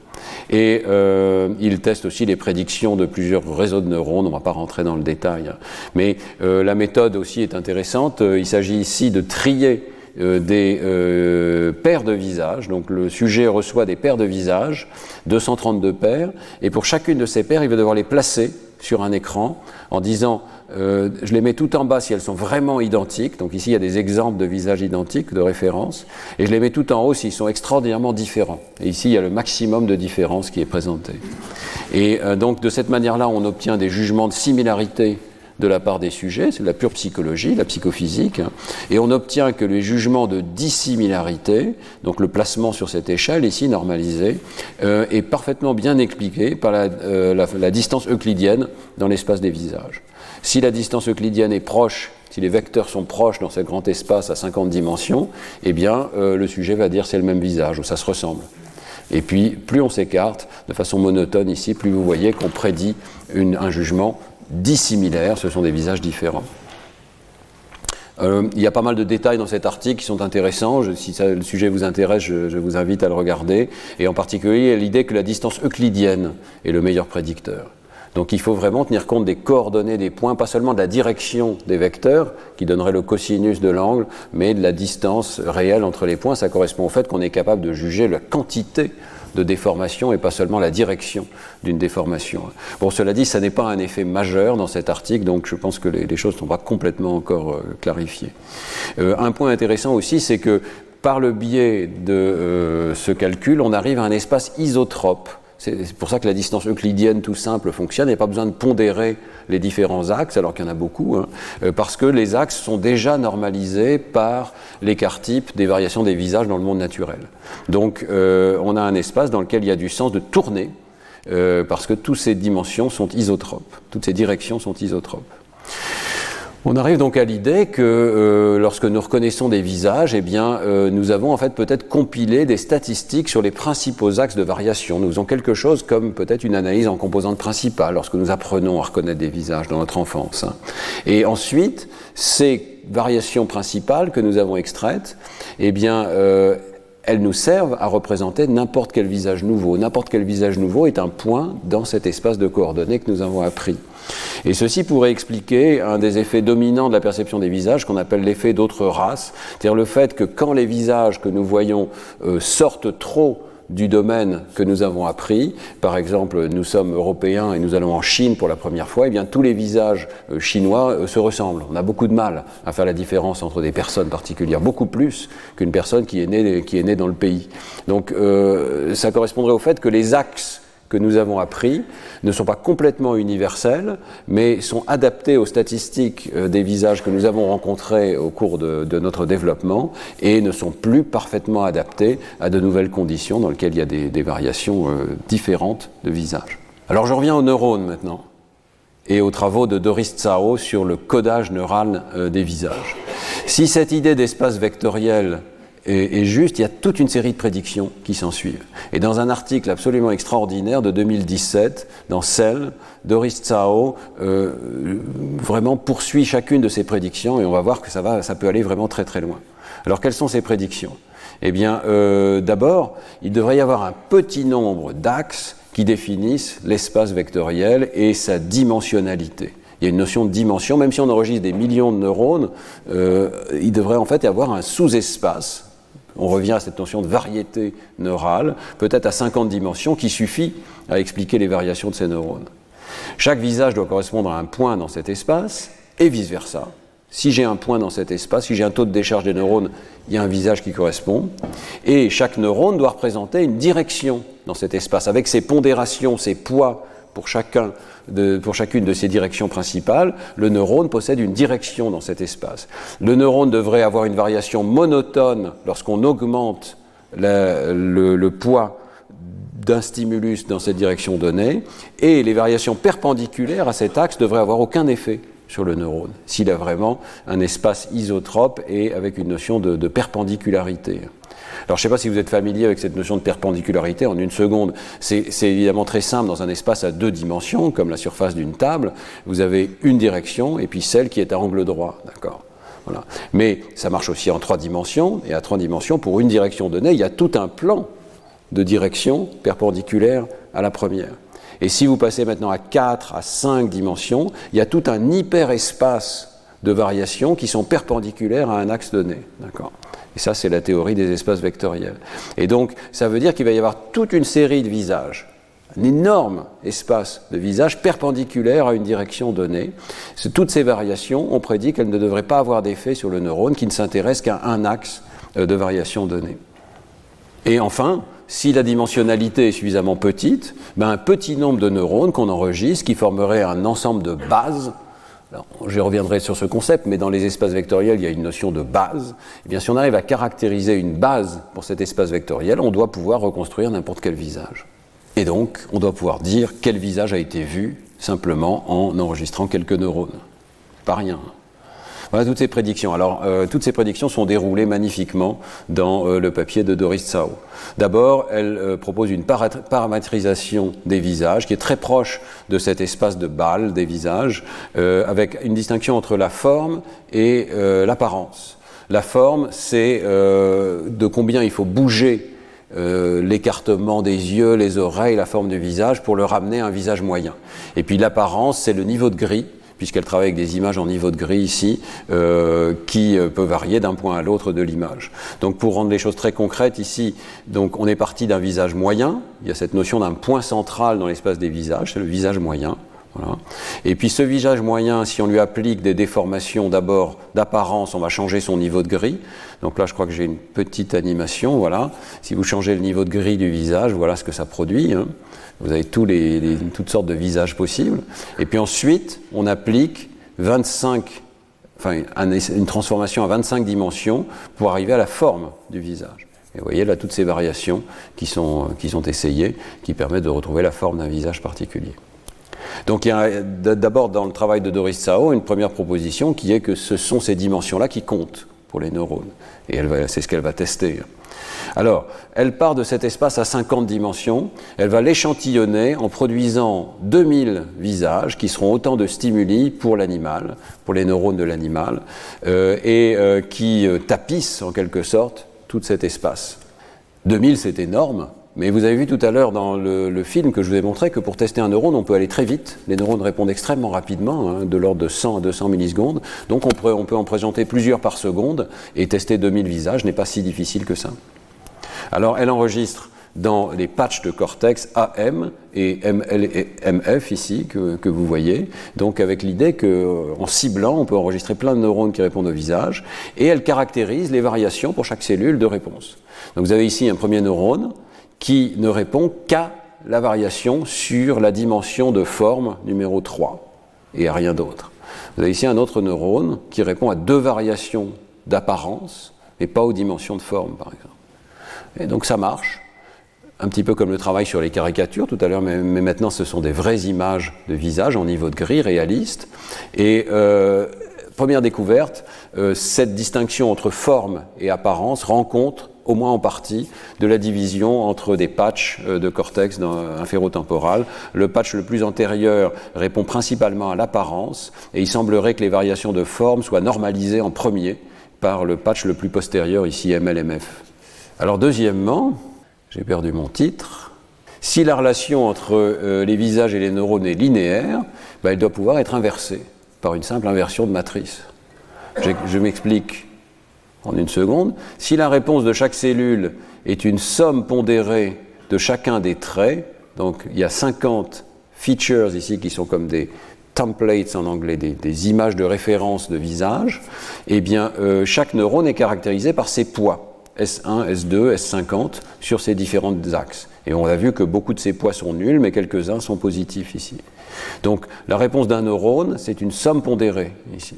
Et euh, ils testent aussi les prédictions de plusieurs réseaux de neurones, on ne va pas rentrer dans le détail, hein. mais euh, la méthode aussi est intéressante. Il s'agit ici de trier des paires de visages. Donc le sujet reçoit des paires de visages, 232 paires, et pour chacune de ces paires, il va devoir les placer sur un écran en disant euh, je les mets tout en bas si elles sont vraiment identiques. Donc ici il y a des exemples de visages identiques de référence et je les mets tout en haut s'ils sont extraordinairement différents. Et ici il y a le maximum de différence qui est présenté. Et euh, donc de cette manière-là on obtient des jugements de similarité de la part des sujets, c'est de la pure psychologie, la psychophysique, hein. et on obtient que les jugements de dissimilarité, donc le placement sur cette échelle ici normalisé, euh, est parfaitement bien expliqué par euh, la, la distance euclidienne dans l'espace des visages. Si la distance euclidienne est proche si les vecteurs sont proches dans ce grand espace à 50 dimensions, eh bien, euh, le sujet va dire c'est le même visage, ou ça se ressemble. Et puis, plus on s'écarte de façon monotone ici, plus vous voyez qu'on prédit un jugement dissimilaires, ce sont des visages différents. Euh, il y a pas mal de détails dans cet article qui sont intéressants. si le sujet vous intéresse, je, vous invite à le regarder. Et en particulier, l'idée que la distance euclidienne est le meilleur prédicteur. Donc il faut vraiment tenir compte des coordonnées des points, pas seulement de la direction des vecteurs, qui donnerait le cosinus de l'angle, mais de la distance réelle entre les points. Ça correspond au fait qu'on est capable de juger la quantité de déformation et pas seulement la direction d'une déformation. Bon, cela dit, ça n'est pas un effet majeur dans cet article, donc je pense que les, choses ne sont pas complètement encore euh, clarifiées. Euh, un point intéressant aussi, c'est que par le biais de euh, ce calcul, on arrive à un espace isotrope c'est pour ça que la distance euclidienne tout simple fonctionne. Il n'y a pas besoin de pondérer les différents axes, alors qu'il y en a beaucoup, hein, euh, parce que les axes sont déjà normalisés par l'écart type des variations des visages dans le monde naturel. Donc euh, on a un espace dans lequel il y a du sens de tourner, euh, parce que toutes ces dimensions sont isotropes, toutes ces directions sont isotropes. On arrive donc à l'idée que euh, lorsque nous reconnaissons des visages, eh bien, euh, nous avons en fait peut-être compilé des statistiques sur les principaux axes de variation. Nous faisons quelque chose comme peut-être une analyse en composantes principales lorsque nous apprenons à reconnaître des visages dans notre enfance. Hein. Et ensuite, ces variations principales que nous avons extraites, eh bien, euh, elles nous servent à représenter n'importe quel visage nouveau. N'importe quel visage nouveau est un point dans cet espace de coordonnées que nous avons appris. Et ceci pourrait expliquer un des effets dominants de la perception des visages qu'on appelle l'effet d'autres races, c'est-à-dire le fait que quand les visages que nous voyons euh, sortent trop du domaine que nous avons appris. Par exemple, nous sommes européens et nous allons en Chine pour la première fois, et eh bien tous les visages euh, chinois euh, se ressemblent. On a beaucoup de mal à faire la différence entre des personnes particulières, beaucoup plus qu'une personne qui est née, qui est née dans le pays. Donc ça correspondrait au fait que les axes que nous avons appris ne sont pas complètement universels, mais sont adaptés aux statistiques euh, des visages que nous avons rencontrés au cours de, notre développement et ne sont plus parfaitement adaptés à de nouvelles conditions dans lesquelles il y a des, variations euh, différentes de visage. Alors je reviens aux neurones maintenant et aux travaux de Doris Tsao sur le codage neural euh, des visages. Si cette idée d'espace vectoriel est, juste, il y a toute une série de prédictions qui s'en suivent. Et dans un article absolument extraordinaire de 2017, dans Cell, Doris Tsao euh, vraiment poursuit chacune de ces prédictions et on va voir que ça, va, ça peut aller vraiment très très loin. Alors quelles sont ces prédictions? Eh bien, euh, d'abord, il devrait y avoir un petit nombre d'axes qui définissent l'espace vectoriel et sa dimensionnalité. Il y a une notion de dimension, même si on enregistre des millions de neurones, euh, il devrait en fait y avoir un sous-espace. On revient à cette notion de variété neurale, peut-être à 50 dimensions, qui suffit à expliquer les variations de ces neurones. Chaque visage doit correspondre à un point dans cet espace, et vice-versa. Si j'ai un point dans cet espace, si j'ai un taux de décharge des neurones, il y a un visage qui correspond. Et chaque neurone doit représenter une direction dans cet espace, avec ses pondérations, ses poids pour, chacun pour chacune de ces directions principales. Le neurone possède une direction dans cet espace. Le neurone devrait avoir une variation monotone lorsqu'on augmente le poids d'un stimulus dans cette direction donnée, et les variations perpendiculaires à cet axe devraient avoir aucun effet sur le neurone, s'il a vraiment un espace isotrope et avec une notion de, perpendicularité. Alors je ne sais pas si vous êtes familier avec cette notion de perpendicularité en une seconde. C'est évidemment très simple dans un espace à deux dimensions, comme la surface d'une table. Vous avez une direction et puis celle qui est à angle droit. D'accord? Voilà. Mais ça marche aussi en trois dimensions, et à trois dimensions, pour une direction donnée, il y a tout un plan de direction perpendiculaire à la première. Et si vous passez maintenant à 4, à 5 dimensions, il y a tout un hyperespace de variations qui sont perpendiculaires à un axe donné. D'accord? Et ça, c'est la théorie des espaces vectoriels. Et donc, ça veut dire qu'il va y avoir toute une série de visages, un énorme espace de visages perpendiculaire à une direction donnée. Toutes ces variations, on prédit qu'elles ne devraient pas avoir d'effet sur le neurone qui ne s'intéresse qu'à un axe euh, de variation donnée. Et enfin, si la dimensionnalité est suffisamment petite, ben un petit nombre de neurones qu'on enregistre qui formerait un ensemble de bases. Je reviendrai sur ce concept, mais dans les espaces vectoriels, il y a une notion de base. Et eh bien, si on arrive à caractériser une base pour cet espace vectoriel, on doit pouvoir reconstruire n'importe quel visage. Et donc, on doit pouvoir dire quel visage a été vu simplement en enregistrant quelques neurones. Pas rien. Voilà toutes ces prédictions. Alors, euh, toutes ces prédictions sont déroulées magnifiquement dans euh, le papier de Doris Tsao. D'abord, elle euh, propose une paramétrisation des visages qui est très proche de cet espace de balle des visages, avec une distinction entre la forme et l'apparence. La forme, c'est de combien il faut bouger l'écartement des yeux, les oreilles, la forme du visage pour le ramener à un visage moyen. Et puis l'apparence, c'est le niveau de gris puisqu'elle travaille avec des images en niveau de gris ici, euh, qui euh, peut varier d'un point à l'autre de l'image. Donc pour rendre les choses très concrètes, ici, donc on est parti d'un visage moyen, il y a cette notion d'un point central dans l'espace des visages, c'est le visage moyen. Et puis ce visage moyen, si on lui applique des déformations d'abord d'apparence, on va changer son niveau de gris. Donc là, je crois que j'ai une petite animation. Voilà. Si vous changez le niveau de gris du visage, voilà ce que ça produit. Hein. Vous avez toutes sortes de visages possibles. Et puis ensuite, on applique 25, enfin, une transformation à 25 dimensions pour arriver à la forme du visage. Et vous voyez là toutes ces variations qui sont, qui sont essayées, qui permettent de retrouver la forme d'un visage particulier. Donc il y a d'abord dans le travail de Doris Sao une première proposition qui est que ce sont ces dimensions-là qui comptent pour les neurones. Et c'est ce qu'elle va tester. Alors, elle part de cet espace à 50 dimensions, elle va l'échantillonner en produisant 2000 visages qui seront autant de stimuli pour l'animal, pour les neurones de l'animal, euh, et euh, qui euh, tapissent en quelque sorte tout cet espace. 2000 c'est énorme, mais vous avez vu tout à l'heure dans le, film que je vous ai montré que pour tester un neurone, on peut aller très vite. Les neurones répondent extrêmement rapidement, hein, de l'ordre de 100 à 200 millisecondes. Donc on peut, en présenter plusieurs par seconde et tester 2000 visages n'est pas si difficile que ça. Alors elle enregistre dans les patchs de cortex AM et ML et MF ici que, vous voyez, donc avec l'idée qu'en ciblant, on peut enregistrer plein de neurones qui répondent au visage, et elle caractérise les variations pour chaque cellule de réponse. Donc vous avez ici un premier neurone qui ne répond qu'à la variation sur la dimension de forme numéro 3 et à rien d'autre. Vous avez ici un autre neurone qui répond à deux variations d'apparence, et pas aux dimensions de forme, par exemple. Et donc ça marche, un petit peu comme le travail sur les caricatures tout à l'heure, mais, maintenant ce sont des vraies images de visage en niveau de gris réaliste. Et euh, première découverte, euh, cette distinction entre forme et apparence rencontre au moins en partie, de la division entre des patchs euh, de cortex inférotemporal. Le patch le plus antérieur répond principalement à l'apparence, et il semblerait que les variations de forme soient normalisées en premier par le patch le plus postérieur, ici MLMF. Alors deuxièmement, j'ai perdu mon titre, si la relation entre euh, les visages et les neurones est linéaire, ben, elle doit pouvoir être inversée par une simple inversion de matrice. Je, m'explique en une seconde. Si la réponse de chaque cellule est une somme pondérée de chacun des traits, donc il y a 50 features ici qui sont comme des templates en anglais, des, images de référence de visage, eh bien euh, chaque neurone est caractérisé par ses poids. S1, S2, S50 sur ces différents axes. Et on a vu que beaucoup de ces poids sont nuls, mais quelques-uns sont positifs ici. Donc la réponse d'un neurone, c'est une somme pondérée ici.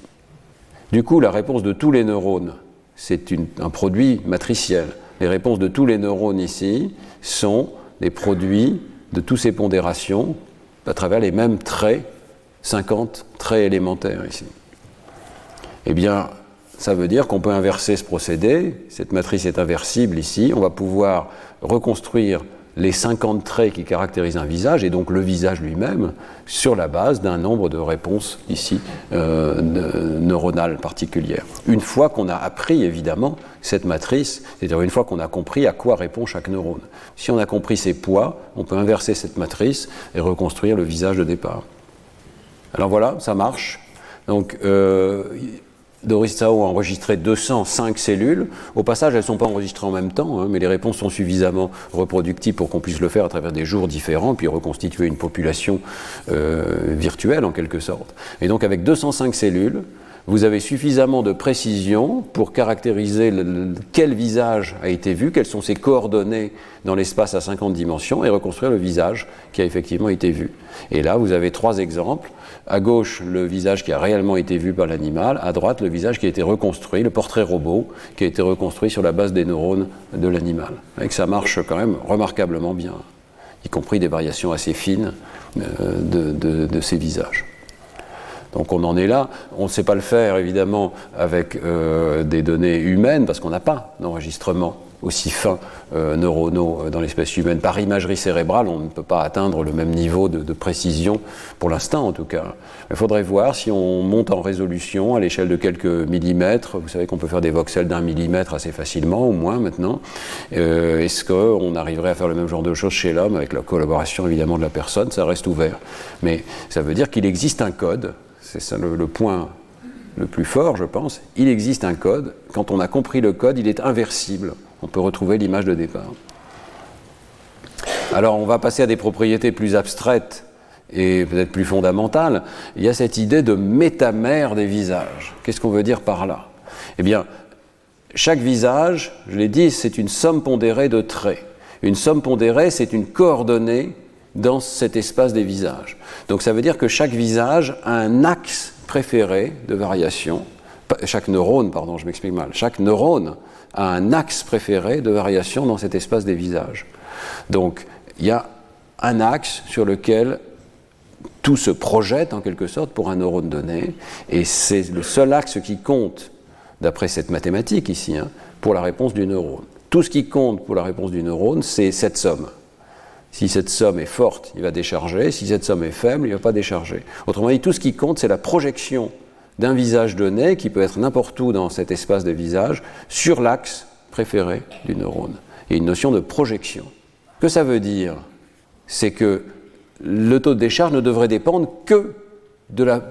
Du coup, la réponse de tous les neurones, c'est un produit matriciel. Les réponses de tous les neurones ici sont des produits de toutes ces pondérations à travers les mêmes traits, 50 traits élémentaires ici. Eh bien, ça veut dire qu'on peut inverser ce procédé, cette matrice est inversible ici, on va pouvoir reconstruire les 50 traits qui caractérisent un visage, et donc le visage lui-même, sur la base d'un nombre de réponses ici euh, neuronales particulières. Une fois qu'on a appris évidemment cette matrice, c'est-à-dire une fois qu'on a compris à quoi répond chaque neurone. Si on a compris ses poids, on peut inverser cette matrice et reconstruire le visage de départ. Alors voilà, ça marche. Donc euh, Doris Tsao a enregistré 205 cellules. Au passage, elles ne sont pas enregistrées en même temps, hein, mais les réponses sont suffisamment reproductibles pour qu'on puisse le faire à travers des jours différents, puis reconstituer une population euh, virtuelle en quelque sorte. Et donc avec 205 cellules, vous avez suffisamment de précision pour caractériser quel visage a été vu, quelles sont ses coordonnées dans l'espace à 50 dimensions, et reconstruire le visage qui a effectivement été vu. Et là, vous avez trois exemples. À gauche, le visage qui a réellement été vu par l'animal. À droite, le visage qui a été reconstruit, le portrait robot, qui a été reconstruit sur la base des neurones de l'animal. Et que ça marche quand même remarquablement bien, y compris des variations assez fines euh, de ces visages. Donc on en est là. On ne sait pas le faire évidemment avec euh, des données humaines parce qu'on n'a pas d'enregistrement aussi fin euh, neuronaux euh, dans l'espèce humaine. Par imagerie cérébrale, on ne peut pas atteindre le même niveau de, précision, pour l'instant en tout cas. Il faudrait voir si on monte en résolution à l'échelle de quelques millimètres. Vous savez qu'on peut faire des voxels d'un millimètre assez facilement, au moins maintenant. Est-ce qu'on arriverait à faire le même genre de choses chez l'homme avec la collaboration évidemment de la personne? Ça reste ouvert. Mais ça veut dire qu'il existe un code c'est ça le, point le plus fort, je pense, il existe un code. Quand on a compris le code, il est inversible. On peut retrouver l'image de départ. Alors on va passer à des propriétés plus abstraites et peut-être plus fondamentales. Il y a cette idée de métamère des visages. Qu'est-ce qu'on veut dire par là? Eh bien, chaque visage, je l'ai dit, c'est une somme pondérée de traits. Une somme pondérée, c'est une coordonnée dans cet espace des visages. Donc ça veut dire que chaque visage a un axe préféré de variation. Chaque neurone, pardon, je m'explique mal. Chaque neurone a un axe préféré de variation dans cet espace des visages. Donc il y a un axe sur lequel tout se projette en quelque sorte pour un neurone donné, et c'est le seul axe qui compte, d'après cette mathématique ici, hein, pour la réponse du neurone. Tout ce qui compte pour la réponse du neurone, c'est cette somme. Si cette somme est forte, il va décharger. Si cette somme est faible, il ne va pas décharger. Autrement dit, tout ce qui compte, c'est la projection d'un visage donné, qui peut être n'importe où dans cet espace de visage, sur l'axe préféré du neurone. Il y a une notion de projection. Que ça veut dire, c'est que le taux de décharge ne devrait dépendre que de la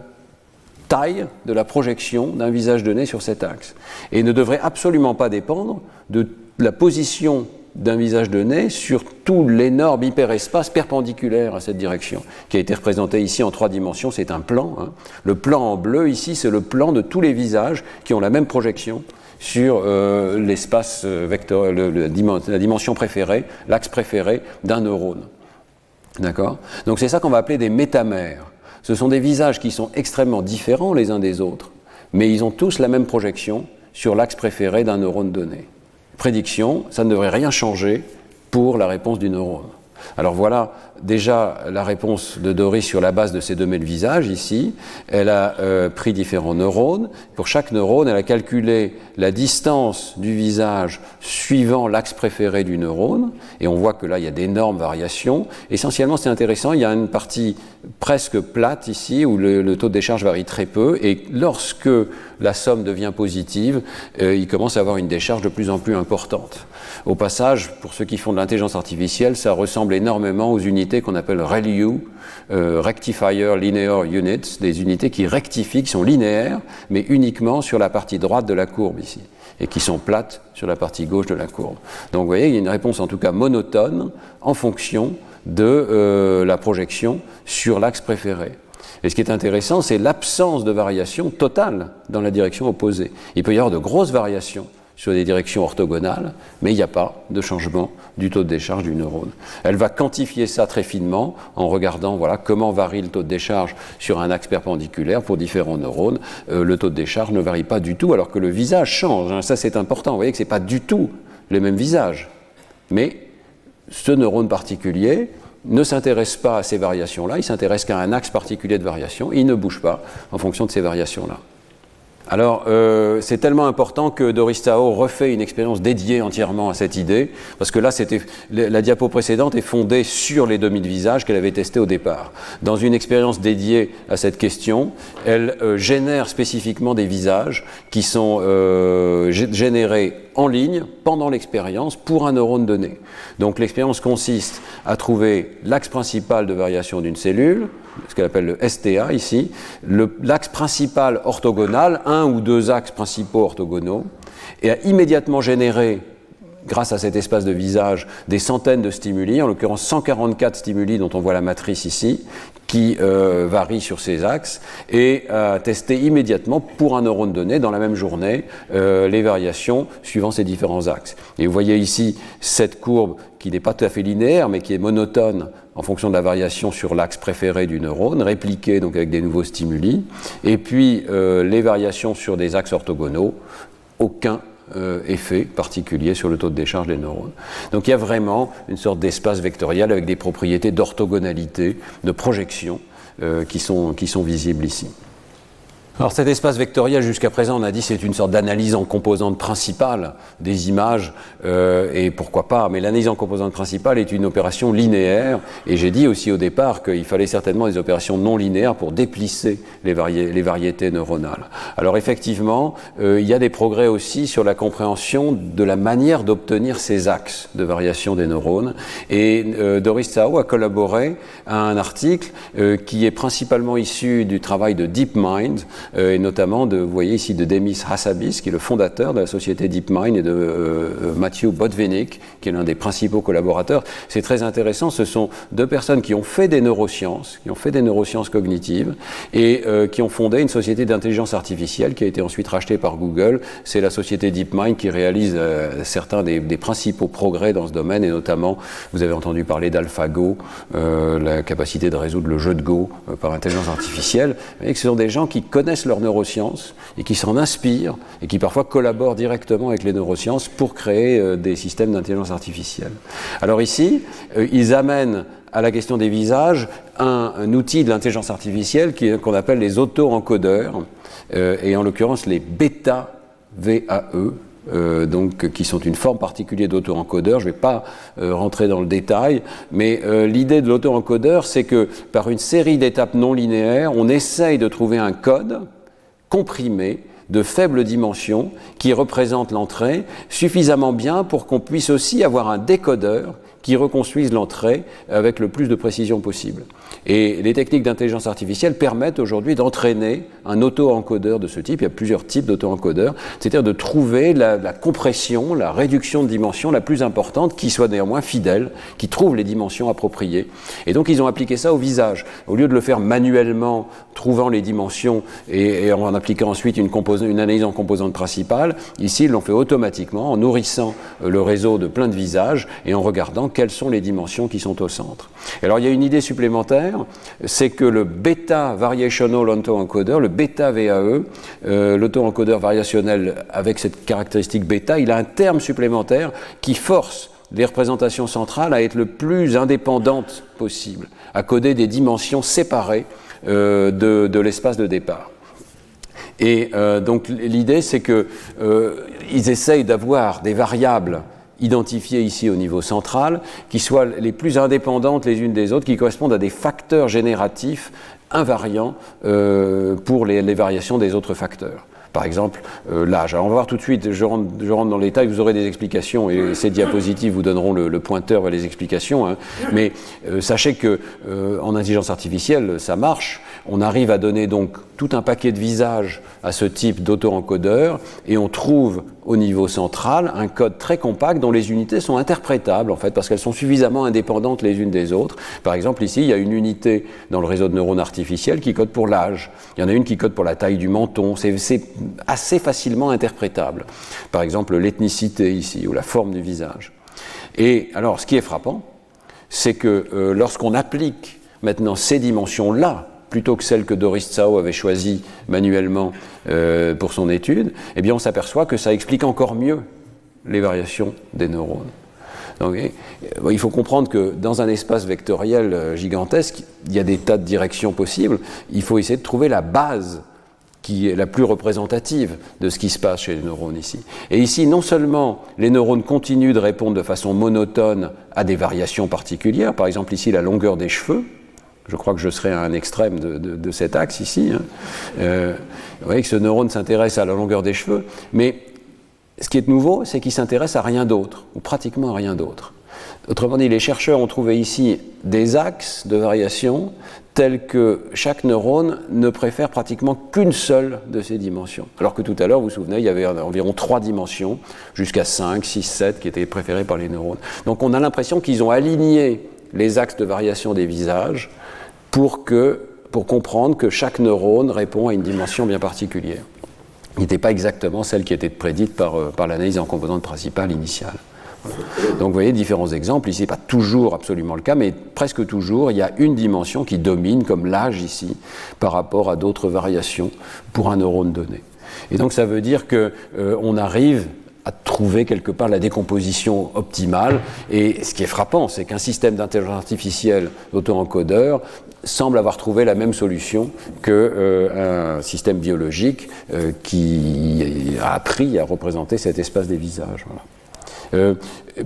taille de la projection d'un visage donné sur cet axe. Et ne devrait absolument pas dépendre de la position d'un visage donné sur tout l'énorme hyperespace perpendiculaire à cette direction, qui a été représenté ici en trois dimensions, c'est un plan. Hein. Le plan en bleu ici, c'est le plan de tous les visages qui ont la même projection sur euh, l'espace euh, vecteur, la dimension préférée, l'axe préféré d'un neurone. D'accord? Donc c'est ça qu'on va appeler des métamères. Ce sont des visages qui sont extrêmement différents les uns des autres, mais ils ont tous la même projection sur l'axe préféré d'un neurone donné. Prédiction, ça ne devrait rien changer pour la réponse du neurone. Alors voilà déjà la réponse de Doris sur la base de ces données de visage ici. Elle a euh, pris différents neurones. Pour chaque neurone, elle a calculé la distance du visage suivant l'axe préféré du neurone. Et on voit que là, il y a d'énormes variations. Essentiellement, c'est intéressant, il y a une partie presque plate ici où le, taux de décharge varie très peu. Et lorsque la somme devient positive, euh, il commence à avoir une décharge de plus en plus importante. Au passage, pour ceux qui font de l'intelligence artificielle, ça ressemble énormément aux unités qu'on appelle ReLU, euh, Rectifier Linear Units, des unités qui rectifient, qui sont linéaires, mais uniquement sur la partie droite de la courbe ici, et qui sont plates sur la partie gauche de la courbe. Donc vous voyez, il y a une réponse en tout cas monotone en fonction de euh, la projection sur l'axe préféré. Et ce qui est intéressant, c'est l'absence de variation totale dans la direction opposée. Il peut y avoir de grosses variations sur des directions orthogonales, mais il n'y a pas de changement du taux de décharge du neurone. Elle va quantifier ça très finement en regardant voilà, comment varie le taux de décharge sur un axe perpendiculaire pour différents neurones. Euh, le taux de décharge ne varie pas du tout, alors que le visage change. Hein. Ça, c'est important. Vous voyez que ce n'est pas du tout le même visage. Mais ce neurone particulier ne s'intéresse pas à ces variations-là, il s'intéresse qu'à un axe particulier de variation, il ne bouge pas en fonction de ces variations-là. Alors, euh, c'est tellement important que Doris Tao refait une expérience dédiée entièrement à cette idée, parce que là, c'était la diapo précédente est fondée sur les 2000 visages qu'elle avait testés au départ. Dans une expérience dédiée à cette question, elle euh, génère spécifiquement des visages qui sont euh, générés en ligne pendant l'expérience pour un neurone donné. Donc, l'expérience consiste à trouver l'axe principal de variation d'une cellule, ce qu'elle appelle le STA ici, l'axe principal orthogonal, un ou deux axes principaux orthogonaux, et a immédiatement généré, grâce à cet espace de visage, des centaines de stimuli, en l'occurrence 144 stimuli dont on voit la matrice ici, qui euh, varient sur ces axes, et a testé immédiatement pour un neurone donné, dans la même journée, euh, les variations suivant ces différents axes. Et vous voyez ici cette courbe qui n'est pas tout à fait linéaire, mais qui est monotone en fonction de la variation sur l'axe préféré du neurone, répliquée donc avec des nouveaux stimuli, et puis euh, les variations sur des axes orthogonaux, aucun euh, effet particulier sur le taux de décharge des neurones. Donc il y a vraiment une sorte d'espace vectoriel avec des propriétés d'orthogonalité, de projection, euh, qui, sont, qui sont visibles ici. Alors cet espace vectoriel, jusqu'à présent, on a dit c'est une sorte d'analyse en composantes principales des images, euh, et pourquoi pas, mais l'analyse en composantes principales est une opération linéaire, et j'ai dit aussi au départ qu'il fallait certainement des opérations non linéaires pour déplisser les, variétés neuronales. Alors effectivement, euh, il y a des progrès aussi sur la compréhension de la manière d'obtenir ces axes de variation des neurones, et euh, Doris Tsao a collaboré à un article euh, qui est principalement issu du travail de DeepMind, et notamment de, vous voyez ici, de Demis Hassabis, qui est le fondateur de la société DeepMind, et de euh, Matthew Botvinnik, qui est l'un des principaux collaborateurs. C'est très intéressant, ce sont deux personnes qui ont fait des neurosciences, qui ont fait des neurosciences cognitives, et euh, qui ont fondé une société d'intelligence artificielle qui a été ensuite rachetée par Google. C'est la société DeepMind qui réalise certains des, principaux progrès dans ce domaine, et notamment, vous avez entendu parler d'AlphaGo, la capacité de résoudre le jeu de Go par intelligence artificielle. Et ce sont des gens qui connaissent leurs neurosciences et qui s'en inspirent et qui parfois collaborent directement avec les neurosciences pour créer euh, des systèmes d'intelligence artificielle. Alors ici, euh, ils amènent à la question des visages un, outil de l'intelligence artificielle qu'on appelle les auto-encodeurs, euh, et en l'occurrence les bêta-VAE, euh, donc, qui sont une forme particulière d'auto-encodeur. Je ne vais pas rentrer dans le détail, mais l'idée de l'auto-encodeur, c'est que par une série d'étapes non linéaires, on essaye de trouver un code comprimé de faible dimension qui représente l'entrée suffisamment bien pour qu'on puisse aussi avoir un décodeur qui reconstruise l'entrée avec le plus de précision possible. Et les techniques d'intelligence artificielle permettent aujourd'hui d'entraîner un auto-encodeur de ce type. Il y a plusieurs types d'auto-encodeurs, c'est-à-dire de trouver la, compression, la réduction de dimension la plus importante qui soit néanmoins fidèle, qui trouve les dimensions appropriées. Et donc ils ont appliqué ça au visage. Au lieu de le faire manuellement, trouvant les dimensions et, en appliquant ensuite une, analyse en composante principale, ici ils l'ont fait automatiquement en nourrissant le réseau de plein de visages et en regardant quelles sont les dimensions qui sont au centre. alors il y a une idée supplémentaire, c'est que le bêta variational autoencoder, le bêta VAE, euh, variationnel avec cette caractéristique bêta, il a un terme supplémentaire qui force les représentations centrales à être le plus indépendantes possible, à coder des dimensions séparées euh, de, l'espace de départ. Et euh, donc l'idée, c'est qu'ils euh, essayent d'avoir des variables identifiées ici au niveau central, qui soient les plus indépendantes les unes des autres, qui correspondent à des facteurs génératifs invariants pour les variations des autres facteurs par exemple euh, l'âge. Alors on va voir tout de suite, je rentre, je rentre dans les détails, vous aurez des explications et ces diapositives vous donneront le, pointeur vers les explications. Hein. Mais euh, sachez que euh, en intelligence artificielle, ça marche. On arrive à donner donc tout un paquet de visages à ce type d'auto-encodeur et on trouve au niveau central un code très compact dont les unités sont interprétables en fait parce qu'elles sont suffisamment indépendantes les unes des autres. Par exemple ici il y a une unité dans le réseau de neurones artificiels qui code pour l'âge. Il y en a une qui code pour la taille du menton. C'est assez facilement interprétable. Par exemple l'ethnicité ici ou la forme du visage. Et alors ce qui est frappant, c'est que euh, lorsqu'on applique maintenant ces dimensions-là plutôt que celle que Doris Tsao avait choisie manuellement euh, pour son étude, eh bien on s'aperçoit que ça explique encore mieux les variations des neurones. Donc, il faut comprendre que dans un espace vectoriel euh, gigantesque, il y a des tas de directions possibles. Il faut essayer de trouver la base qui est la plus représentative de ce qui se passe chez les neurones ici. Et ici, non seulement les neurones continuent de répondre de façon monotone à des variations particulières, par exemple ici la longueur des cheveux, je crois que je serai à un extrême de, cet axe ici. Hein. Euh, vous voyez que ce neurone s'intéresse à la longueur des cheveux, mais ce qui est nouveau, c'est qu'il s'intéresse à rien d'autre, ou pratiquement à rien d'autre. Autrement dit, les chercheurs ont trouvé ici des axes de variation tels que chaque neurone ne préfère pratiquement qu'une seule de ces dimensions. Alors que tout à l'heure, vous vous souvenez, il y avait environ trois dimensions, jusqu'à 5, 6, 7 qui étaient préférées par les neurones. Donc on a l'impression qu'ils ont aligné les axes de variation des visages pour, que, pour comprendre que chaque neurone répond à une dimension bien particulière. Il n'était pas exactement celle qui était prédite par, euh, par l'analyse en composante principale initiale. Donc vous voyez différents exemples. Ici, pas toujours absolument le cas, mais presque toujours, il y a une dimension qui domine, comme l'âge ici, par rapport à d'autres variations pour un neurone donné. Et donc ça veut dire qu'on euh, on arrive à trouver quelque part la décomposition optimale. Et ce qui est frappant, c'est qu'un système d'intelligence artificielle auto-encodeur semble avoir trouvé la même solution qu'un euh, système biologique euh, qui a appris à représenter cet espace des visages. Euh,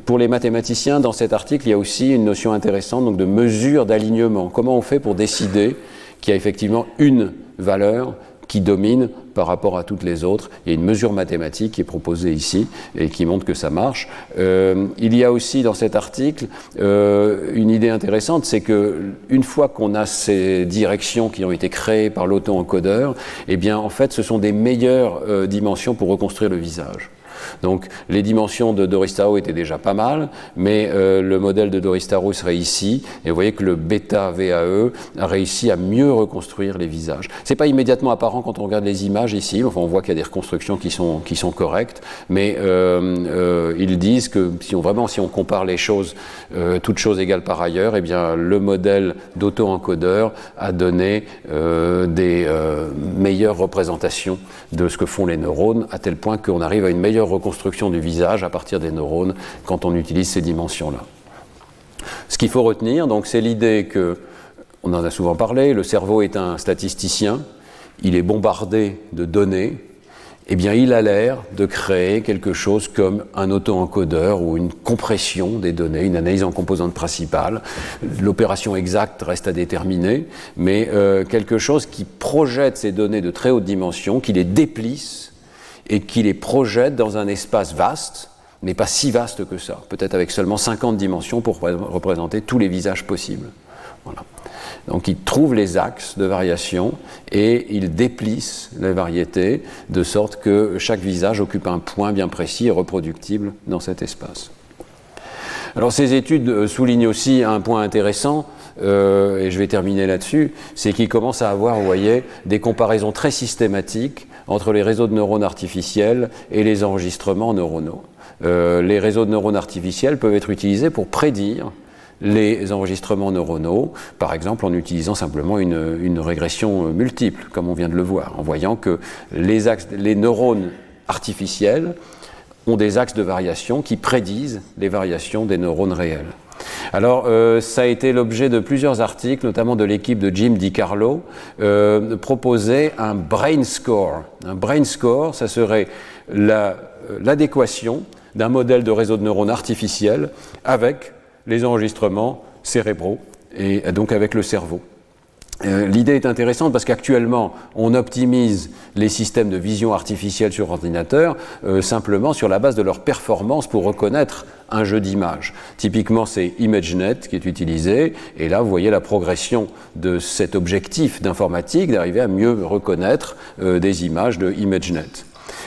pour les mathématiciens, dans cet article, il y a aussi une notion intéressante donc de mesure d'alignement. Comment on fait pour décider qu'il y a effectivement une valeur qui domine par rapport à toutes les autres? Il y a une mesure mathématique qui est proposée ici et qui montre que ça marche. Euh, il y a aussi dans cet article euh, une idée intéressante, c'est que une fois qu'on a ces directions qui ont été créées par l'auto-encodeur, eh bien en fait ce sont des meilleures dimensions pour reconstruire le visage. Donc les dimensions de Doristaro étaient déjà pas mal, mais euh, le modèle de Doristaro serait ici, et vous voyez que le bêta VAE a réussi à mieux reconstruire les visages. C'est pas immédiatement apparent quand on regarde les images ici, enfin on voit qu'il y a des reconstructions qui sont, qui sont correctes, mais euh, euh, ils disent que si on, vraiment si on compare les choses, toutes choses égales par ailleurs, eh bien le modèle d'auto-encodeur a donné des meilleures représentations de ce que font les neurones, à tel point qu'on arrive à une meilleure reconstruction du visage à partir des neurones quand on utilise ces dimensions-là. Ce qu'il faut retenir, donc, c'est l'idée que, on en a souvent parlé, le cerveau est un statisticien, il est bombardé de données, eh bien, il a l'air de créer quelque chose comme un auto-encodeur ou une compression des données, une analyse en composantes principales. L'opération exacte reste à déterminer, mais euh, quelque chose qui projette ces données de très haute dimension, qui les déplisse et qui les projette dans un espace vaste, mais pas si vaste que ça, peut-être avec seulement 50 dimensions pour représenter tous les visages possibles. Voilà. Donc il trouve les axes de variation et il déplisse les variétés de sorte que chaque visage occupe un point bien précis et reproductible dans cet espace. Alors ces études euh, soulignent aussi un point intéressant, euh, et je vais terminer là-dessus, c'est qu'il commence à avoir, vous voyez, des comparaisons très systématiques entre les réseaux de neurones artificiels et les enregistrements neuronaux. Euh, les réseaux de neurones artificiels peuvent être utilisés pour prédire les enregistrements neuronaux, par exemple en utilisant simplement une, régression multiple, comme on vient de le voir, en voyant que les, les neurones artificiels ont des axes de variation qui prédisent les variations des neurones réels. Alors, euh, ça a été l'objet de plusieurs articles, notamment de l'équipe de Jim DiCarlo, euh, proposer un brain score. Un brain score, ça serait euh, l'adéquation d'un modèle de réseau de neurones artificiel avec les enregistrements cérébraux et donc avec le cerveau. Euh, l'idée est intéressante parce qu'actuellement, on optimise les systèmes de vision artificielle sur ordinateur euh, simplement sur la base de leur performance pour reconnaître un jeu d'images. Typiquement, c'est ImageNet qui est utilisé, et là, vous voyez la progression de cet objectif d'informatique d'arriver à mieux reconnaître euh, des images de ImageNet.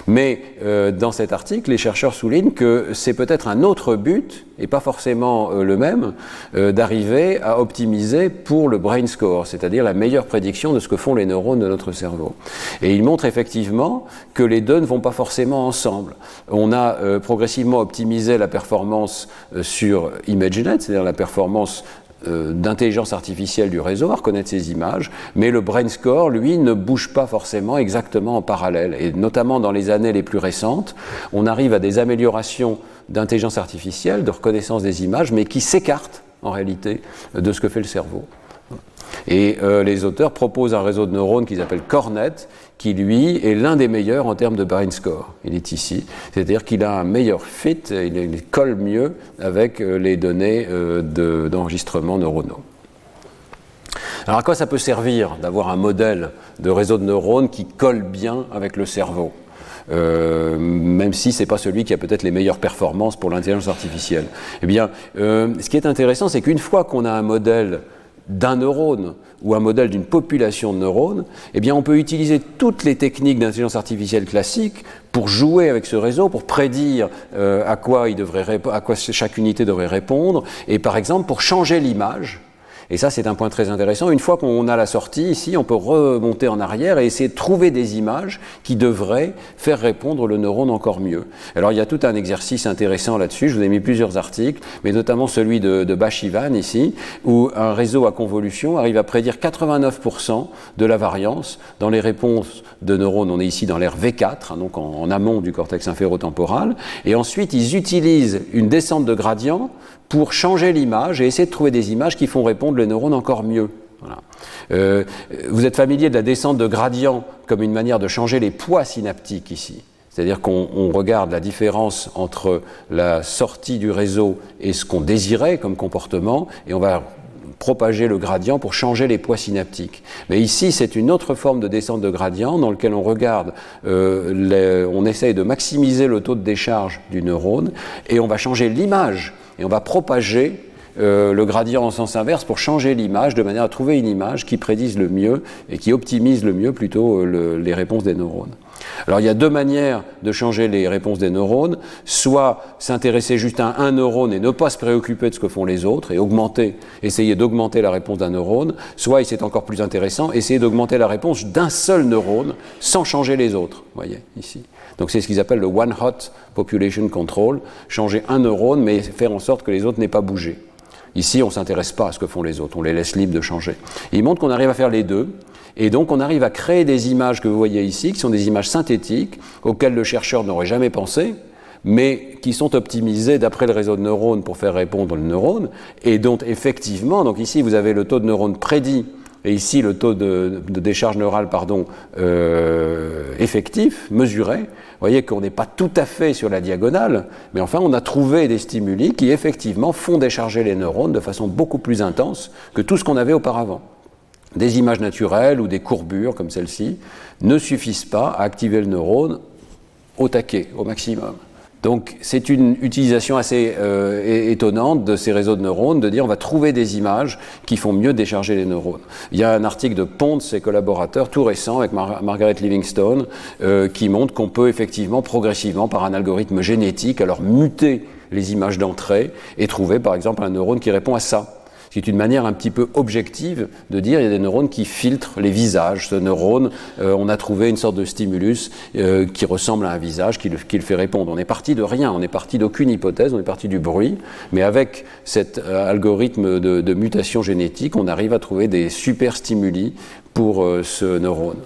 Mais euh, dans cet article, les chercheurs soulignent que c'est peut-être un autre but, et pas forcément euh, le même, euh, d'arriver à optimiser pour le brain score, c'est-à-dire la meilleure prédiction de ce que font les neurones de notre cerveau. Et ils montrent effectivement que les deux ne vont pas forcément ensemble. On a progressivement optimisé la performance sur ImageNet, c'est-à-dire la performance d'intelligence artificielle du réseau à reconnaître ces images, mais le brain score, lui, ne bouge pas forcément exactement en parallèle. Et notamment dans les années les plus récentes, on arrive à des améliorations d'intelligence artificielle, de reconnaissance des images, mais qui s'écartent en réalité de ce que fait le cerveau. Et euh, les auteurs proposent un réseau de neurones qu'ils appellent Cornet, qui lui est l'un des meilleurs en termes de brain score. Il est ici, c'est-à-dire qu'il a un meilleur fit, il, colle mieux avec euh, les données euh, d'enregistrement neuronaux. Alors à quoi ça peut servir d'avoir un modèle de réseau de neurones qui colle bien avec le cerveau? Même si ce n'est pas celui qui a peut-être les meilleures performances pour l'intelligence artificielle. Eh bien, ce qui est intéressant, c'est qu'une fois qu'on a un modèle d'un neurone ou un modèle d'une population de neurones, eh bien on peut utiliser toutes les techniques d'intelligence artificielle classique pour jouer avec ce réseau, pour prédire euh, à quoi chaque unité devrait répondre, et par exemple pour changer l'image et ça, c'est un point très intéressant. Une fois qu'on a la sortie, ici, on peut remonter en arrière et essayer de trouver des images qui devraient faire répondre le neurone encore mieux. Alors, il y a tout un exercice intéressant là-dessus. Je vous ai mis plusieurs articles, mais notamment celui de, de Bashivan ici, où un réseau à convolution arrive à prédire 89% de la variance dans les réponses de neurones. On est ici dans l'ère V4, hein, donc en, en amont du cortex inférotemporal. Et ensuite, ils utilisent une descente de gradient pour changer l'image et essayer de trouver des images qui font répondre les neurones encore mieux. Euh, vous êtes familier de la descente de gradient comme une manière de changer les poids synaptiques ici. C'est-à-dire qu'on regarde la différence entre la sortie du réseau et ce qu'on désirait comme comportement, et on va propager le gradient pour changer les poids synaptiques. Mais ici, c'est une autre forme de descente de gradient dans lequel on regarde, euh, on essaye de maximiser le taux de décharge du neurone, et on va changer l'image et on va propager euh, le gradient en sens inverse pour changer l'image de manière à trouver une image qui prédise le mieux et qui optimise le mieux plutôt euh, les réponses des neurones. Alors il y a deux manières de changer les réponses des neurones, soit s'intéresser juste à un neurone et ne pas se préoccuper de ce que font les autres et augmenter, essayer d'augmenter la réponse d'un neurone, soit, et c'est encore plus intéressant, essayer d'augmenter la réponse d'un seul neurone sans changer les autres. Voyez ici. Donc c'est ce qu'ils appellent le one hot population control, changer un neurone mais faire en sorte que les autres n'aient pas bougé. Ici, on ne s'intéresse pas à ce que font les autres, on les laisse libres de changer. il montre qu'on arrive à faire les deux, et donc on arrive à créer des images que vous voyez ici, qui sont des images synthétiques, auxquelles le chercheur n'aurait jamais pensé, mais qui sont optimisées d'après le réseau de neurones pour faire répondre le neurone, et dont effectivement, donc ici vous avez le taux de neurones prédit et ici le taux de, décharge neurale pardon, euh, effectif, mesuré, voyez qu'on n'est pas tout à fait sur la diagonale, mais enfin on a trouvé des stimuli qui effectivement font décharger les neurones de façon beaucoup plus intense que tout ce qu'on avait auparavant. Des images naturelles ou des courbures comme celle-ci ne suffisent pas à activer le neurone au taquet, au maximum. Donc c'est une utilisation assez euh, étonnante de ces réseaux de neurones, de dire on va trouver des images qui font mieux décharger les neurones. Il y a un article de Pont, ses collaborateurs, tout récent, avec Margaret Livingstone, euh, qui montre qu'on peut effectivement, progressivement, par un algorithme génétique, alors muter les images d'entrée et trouver par exemple un neurone qui répond à ça. C'est une manière un petit peu objective de dire il y a des neurones qui filtrent les visages. Ce neurone, euh, on a trouvé une sorte de stimulus euh, qui ressemble à un visage, qui le, fait répondre. On est parti de rien, on est parti d'aucune hypothèse, on est parti du bruit, mais avec cet euh, algorithme de, mutation génétique, on arrive à trouver des super stimuli pour ce neurone.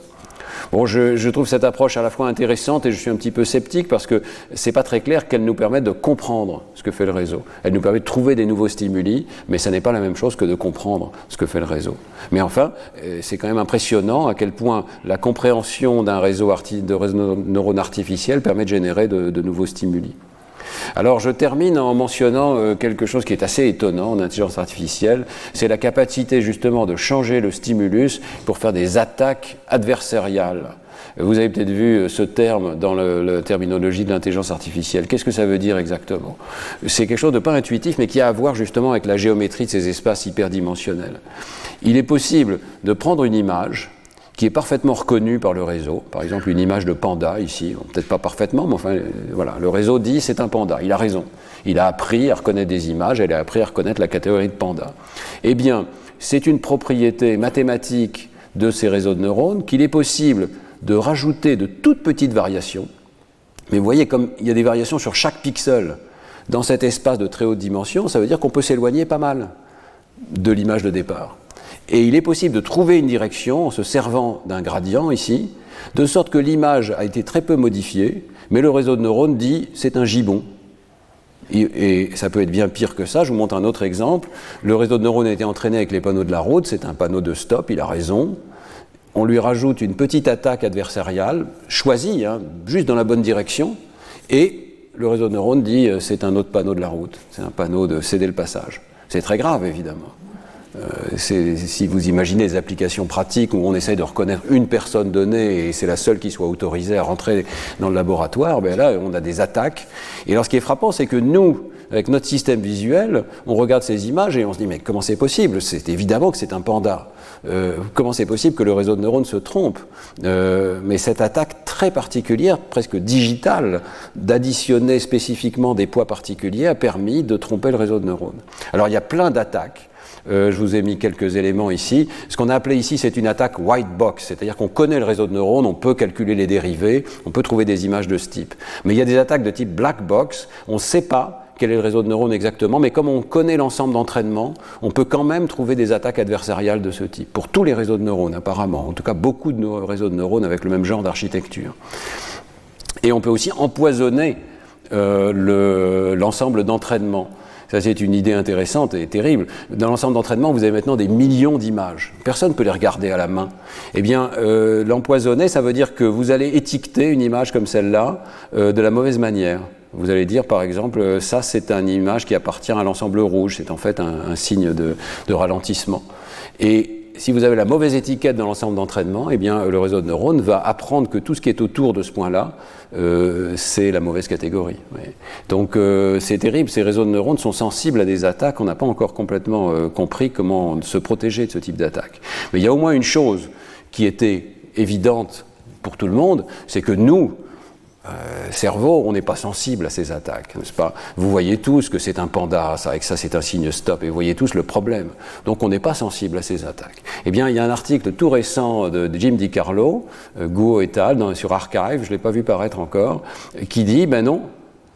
Bon, je, trouve cette approche à la fois intéressante et je suis un petit peu sceptique parce que c'est pas très clair qu'elle nous permette de comprendre ce que fait le réseau. Elle nous permet de trouver des nouveaux stimuli, mais ça n'est pas la même chose que de comprendre ce que fait le réseau. Mais enfin, euh, c'est quand même impressionnant à quel point la compréhension d'un réseau de neurones artificiels permet de générer de nouveaux stimuli. Alors je termine en mentionnant euh, quelque chose qui est assez étonnant en intelligence artificielle, c'est la capacité justement de changer le stimulus pour faire des attaques adversariales. Vous avez peut-être vu euh, ce terme dans la terminologie de l'intelligence artificielle. Qu'est-ce que ça veut dire exactement? C'est quelque chose de pas intuitif, mais qui a à voir justement avec la géométrie de ces espaces hyperdimensionnels. Il est possible de prendre une image, qui est parfaitement reconnu par le réseau. Par exemple, une image de panda ici, peut-être pas parfaitement, mais enfin, euh, voilà, le réseau dit c'est un panda. Il a raison. Il a appris à reconnaître des images, il a appris à reconnaître la catégorie de panda. Eh bien, c'est une propriété mathématique de ces réseaux de neurones qu'il est possible de rajouter de toutes petites variations. Mais vous voyez, comme il y a des variations sur chaque pixel dans cet espace de très haute dimension, ça veut dire qu'on peut s'éloigner pas mal de l'image de départ. Et il est possible de trouver une direction en se servant d'un gradient ici, de sorte que l'image a été très peu modifiée, mais le réseau de neurones dit c'est un gibbon. Et, ça peut être bien pire que ça. Je vous montre un autre exemple. Le réseau de neurones a été entraîné avec les panneaux de la route. C'est un panneau de stop, il a raison. On lui rajoute une petite attaque adversariale, choisie, hein, juste dans la bonne direction. Et le réseau de neurones dit euh, c'est un autre panneau de la route. C'est un panneau de céder le passage. C'est très grave, évidemment. Euh, si vous imaginez des applications pratiques où on essaye de reconnaître une personne donnée et c'est la seule qui soit autorisée à rentrer dans le laboratoire, ben là on a des attaques. Et alors ce qui est frappant, c'est que nous, avec notre système visuel, on regarde ces images et on se dit mais comment c'est possible? C'est évidemment que c'est un panda. Euh, comment c'est possible que le réseau de neurones se trompe? Euh, Mais cette attaque très particulière, presque digitale, d'additionner spécifiquement des poids particuliers a permis de tromper le réseau de neurones. Alors il y a plein d'attaques euh, je vous ai mis quelques éléments ici. Ce qu'on a appelé ici, c'est une attaque white box, c'est-à-dire qu'on connaît le réseau de neurones, on peut calculer les dérivés, on peut trouver des images de ce type. Mais il y a des attaques de type black box, on ne sait pas quel est le réseau de neurones exactement, mais comme on connaît l'ensemble d'entraînement, on peut quand même trouver des attaques adversariales de ce type, pour tous les réseaux de neurones apparemment, en tout cas beaucoup de réseaux de neurones avec le même genre d'architecture. Et on peut aussi empoisonner euh, l'ensemble d'entraînement. Ça, c'est une idée intéressante et terrible. Dans l'ensemble d'entraînement, vous avez maintenant des millions d'images. Personne ne peut les regarder à la main. Eh bien, euh, l'empoisonner, ça veut dire que vous allez étiqueter une image comme celle-là euh, de la mauvaise manière. Vous allez dire, par exemple, euh, ça, c'est une image qui appartient à l'ensemble rouge. C'est en fait un, signe de, de ralentissement. Et si vous avez la mauvaise étiquette dans l'ensemble d'entraînement, eh bien, le réseau de neurones va apprendre que tout ce qui est autour de ce point-là, euh, c'est la mauvaise catégorie. Donc euh, c'est terrible, ces réseaux de neurones sont sensibles à des attaques, on n'a pas encore complètement euh, compris comment se protéger de ce type d'attaque. Mais il y a au moins une chose qui était évidente pour tout le monde, c'est que nous, euh, cerveau, on n'est pas sensible à ces attaques, n'est-ce pas? Vous voyez tous que c'est un panda, ça, et que ça c'est un signe stop, et vous voyez tous le problème. Donc on n'est pas sensible à ces attaques. Eh bien, il y a un article tout récent de, Jim DiCarlo, euh, Guo et al., sur Archive, je ne l'ai pas vu paraître encore, qui dit, ben non,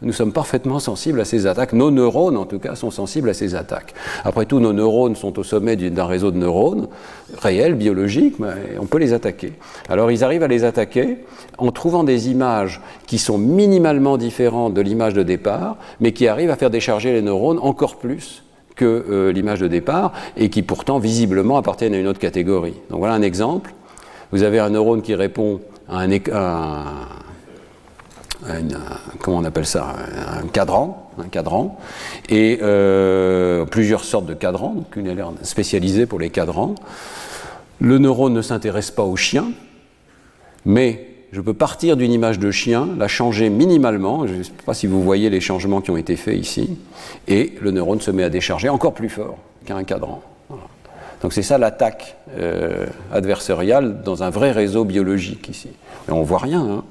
nous sommes parfaitement sensibles à ces attaques. Nos neurones, en tout cas, sont sensibles à ces attaques. Après tout, nos neurones sont au sommet d'un réseau de neurones réels, biologiques, mais on peut les attaquer. Alors, ils arrivent à les attaquer en trouvant des images qui sont minimalement différentes de l'image de départ, mais qui arrivent à faire décharger les neurones encore plus que euh, l'image de départ, et qui pourtant, visiblement, appartiennent à une autre catégorie. Donc voilà un exemple. Vous avez un neurone qui répond à un, un comment on appelle ça, un cadran, un cadran, et euh, plusieurs sortes de cadrans, donc une l'air spécialisée pour les cadrans. Le neurone ne s'intéresse pas au chien, mais je peux partir d'une image de chien, la changer minimalement, je ne sais pas si vous voyez les changements qui ont été faits ici, et le neurone se met à décharger encore plus fort qu'un cadran. Donc c'est ça l'attaque euh, adversariale dans un vrai réseau biologique ici. Et on voit rien. Hein.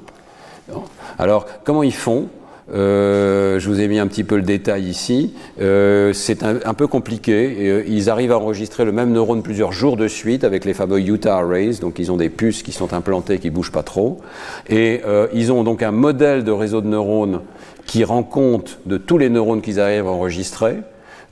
Alors, comment ils font je vous ai mis un petit peu le détail ici. c'est un, peu compliqué. ils arrivent à enregistrer le même neurone plusieurs jours de suite avec les fameux Utah Arrays. Donc ils ont des puces qui sont implantées, qui bougent pas trop. Et ils ont donc un modèle de réseau de neurones qui rend compte de tous les neurones qu'ils arrivent à enregistrer.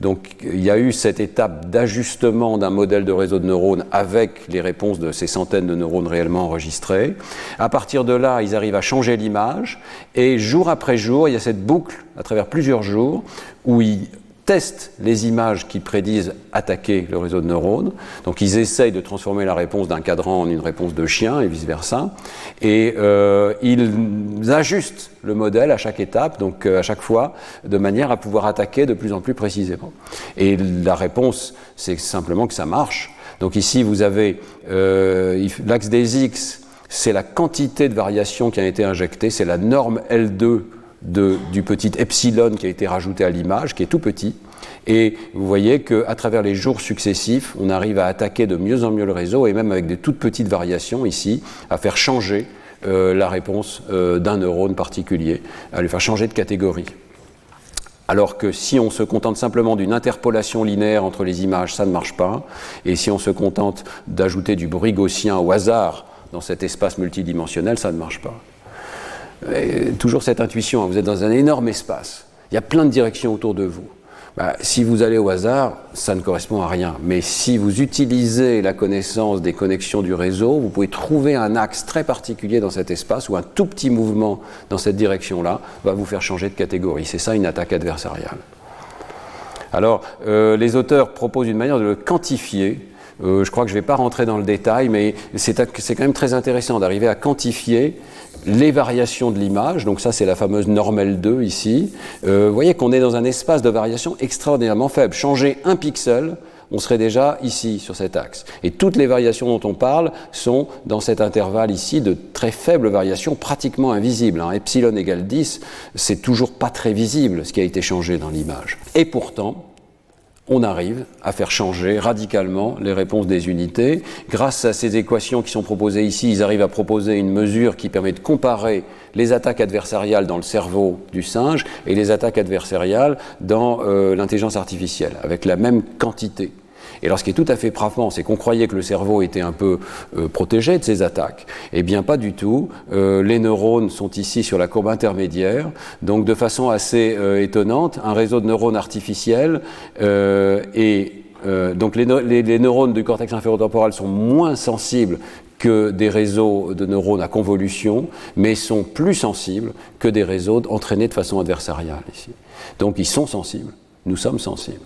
Donc il y a eu cette étape d'ajustement d'un modèle de réseau de neurones avec les réponses de ces centaines de neurones réellement enregistrés. À partir de là, ils arrivent à changer l'image et jour après jour, il y a cette boucle à travers plusieurs jours où ils testent les images qui prédisent attaquer le réseau de neurones. Donc ils essayent de transformer la réponse d'un cadran en une réponse de chien et vice-versa. Et euh, ils ajustent le modèle à chaque étape, donc euh, à chaque fois, de manière à pouvoir attaquer de plus en plus précisément. Et la réponse, c'est simplement que ça marche. Donc ici, vous avez euh, l'axe des X, c'est la quantité de variations qui a été injectée, c'est la norme L2 du petit epsilon qui a été rajouté à l'image, qui est tout petit. Et vous voyez qu'à travers les jours successifs, on arrive à attaquer de mieux en mieux le réseau, et même avec des toutes petites variations ici, à faire changer euh, la réponse euh, d'un neurone particulier, à lui faire changer de catégorie. Alors que si on se contente simplement d'une interpolation linéaire entre les images, ça ne marche pas. Et si on se contente d'ajouter du bruit gaussien au hasard dans cet espace multidimensionnel, ça ne marche pas toujours cette intuition, hein, vous êtes dans un énorme espace, il y a plein de directions autour de vous. Bah, si vous allez au hasard, ça ne correspond à rien. Mais si vous utilisez la connaissance des connexions du réseau, vous pouvez trouver un axe très particulier dans cet espace ou un tout petit mouvement dans cette direction-là va vous faire changer de catégorie. C'est ça une attaque adversariale. Alors, euh, les auteurs proposent une manière de le quantifier. Euh, je crois que je ne vais pas rentrer dans le détail, mais c'est quand même très intéressant d'arriver à quantifier les variations de l'image, donc ça c'est la fameuse normale 2 ici, euh, vous voyez qu'on est dans un espace de variation extraordinairement faible. Changer un pixel, on serait déjà ici, sur cet axe. Et toutes les variations dont on parle sont dans cet intervalle ici de très faibles variations, pratiquement invisibles. Hein. Epsilon égale 10, c'est toujours pas très visible ce qui a été changé dans l'image. Et pourtant, on arrive à faire changer radicalement les réponses des unités. Grâce à ces équations qui sont proposées ici, ils arrivent à proposer une mesure qui permet de comparer les attaques adversariales dans le cerveau du singe et les attaques adversariales dans euh, l'intelligence artificielle, avec la même quantité. Et alors, ce qui est tout à fait frappant, c'est qu'on croyait que le cerveau était un peu euh, protégé de ces attaques. Eh bien, pas du tout. Euh, les neurones sont ici sur la courbe intermédiaire. Donc, de façon assez euh, étonnante, un réseau de neurones artificiels et donc les, les, neurones du cortex inférotemporal sont moins sensibles que des réseaux de neurones à convolution, mais sont plus sensibles que des réseaux entraînés de façon adversariale ici. Donc ils sont sensibles, nous sommes sensibles.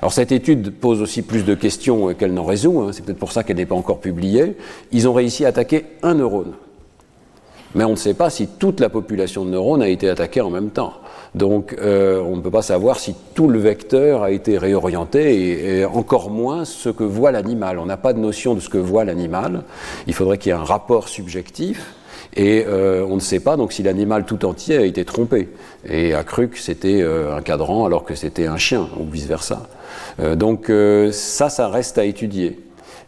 Alors cette étude pose aussi plus de questions qu'elle n'en résout, hein. c'est peut-être pour ça qu'elle n'est pas encore publiée. Ils ont réussi à attaquer un neurone. Mais on ne sait pas si toute la population de neurones a été attaquée en même temps. Donc euh, on ne peut pas savoir si tout le vecteur a été réorienté et, encore moins ce que voit l'animal. On n'a pas de notion de ce que voit l'animal. Il faudrait qu'il y ait un rapport subjectif. Et euh, on ne sait pas donc si l'animal tout entier a été trompé et a cru que c'était euh, un cadran alors que c'était un chien ou vice versa. Euh, donc euh, ça, ça reste à étudier.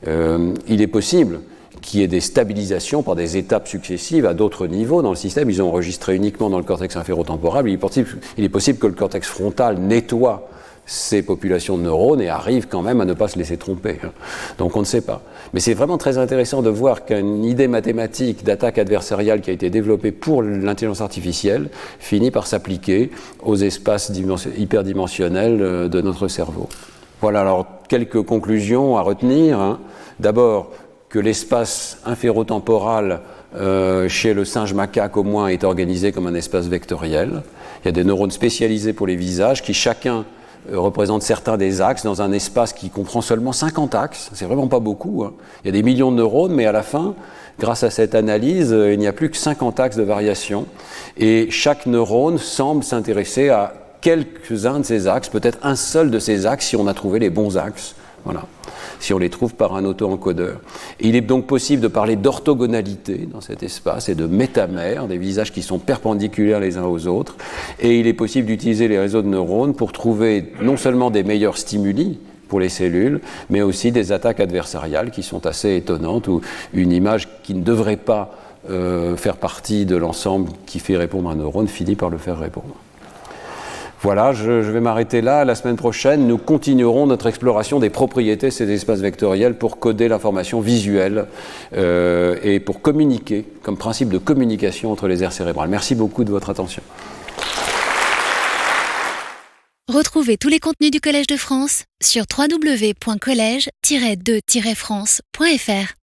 Euh, il est possible qu'il y ait des stabilisations par des étapes successives à d'autres niveaux dans le système. Ils ont enregistré uniquement dans le cortex inférotemporal. Il est possible, il est possible que le cortex frontal nettoie ces populations de neurones et arrive quand même à ne pas se laisser tromper. Donc on ne sait pas. Mais c'est vraiment très intéressant de voir qu'une idée mathématique d'attaque adversariale qui a été développée pour l'intelligence artificielle finit par s'appliquer aux espaces hyperdimensionnels de notre cerveau. Voilà alors quelques conclusions à retenir. Hein. D'abord, que l'espace inférotemporal euh, chez le singe macaque au moins est organisé comme un espace vectoriel. Il y a des neurones spécialisés pour les visages qui chacun euh, représente certains des axes dans un espace qui comprend seulement 50 axes. C'est vraiment pas beaucoup. Hein. Il y a des millions de neurones, mais à la fin, grâce à cette analyse, euh, il n'y a plus que 50 axes de variation. Et chaque neurone semble s'intéresser à quelques-uns de ces axes, peut-être un seul de ces axes si on a trouvé les bons axes. Voilà. Si on les trouve par un auto-encodeur. Il est donc possible de parler d'orthogonalité dans cet espace et de métamère, des visages qui sont perpendiculaires les uns aux autres. Et il est possible d'utiliser les réseaux de neurones pour trouver non seulement des meilleurs stimuli, pour les cellules, mais aussi des attaques adversariales qui sont assez étonnantes, ou une image qui ne devrait pas faire partie de l'ensemble qui fait répondre un neurone finit par le faire répondre. Voilà, je, vais m'arrêter là. La semaine prochaine, nous continuerons notre exploration des propriétés de ces espaces vectoriels pour coder l'information visuelle euh, et pour communiquer, comme principe de communication entre les aires cérébrales. Merci beaucoup de votre attention. Retrouvez tous les contenus du Collège de France sur www.colège-2-france.fr.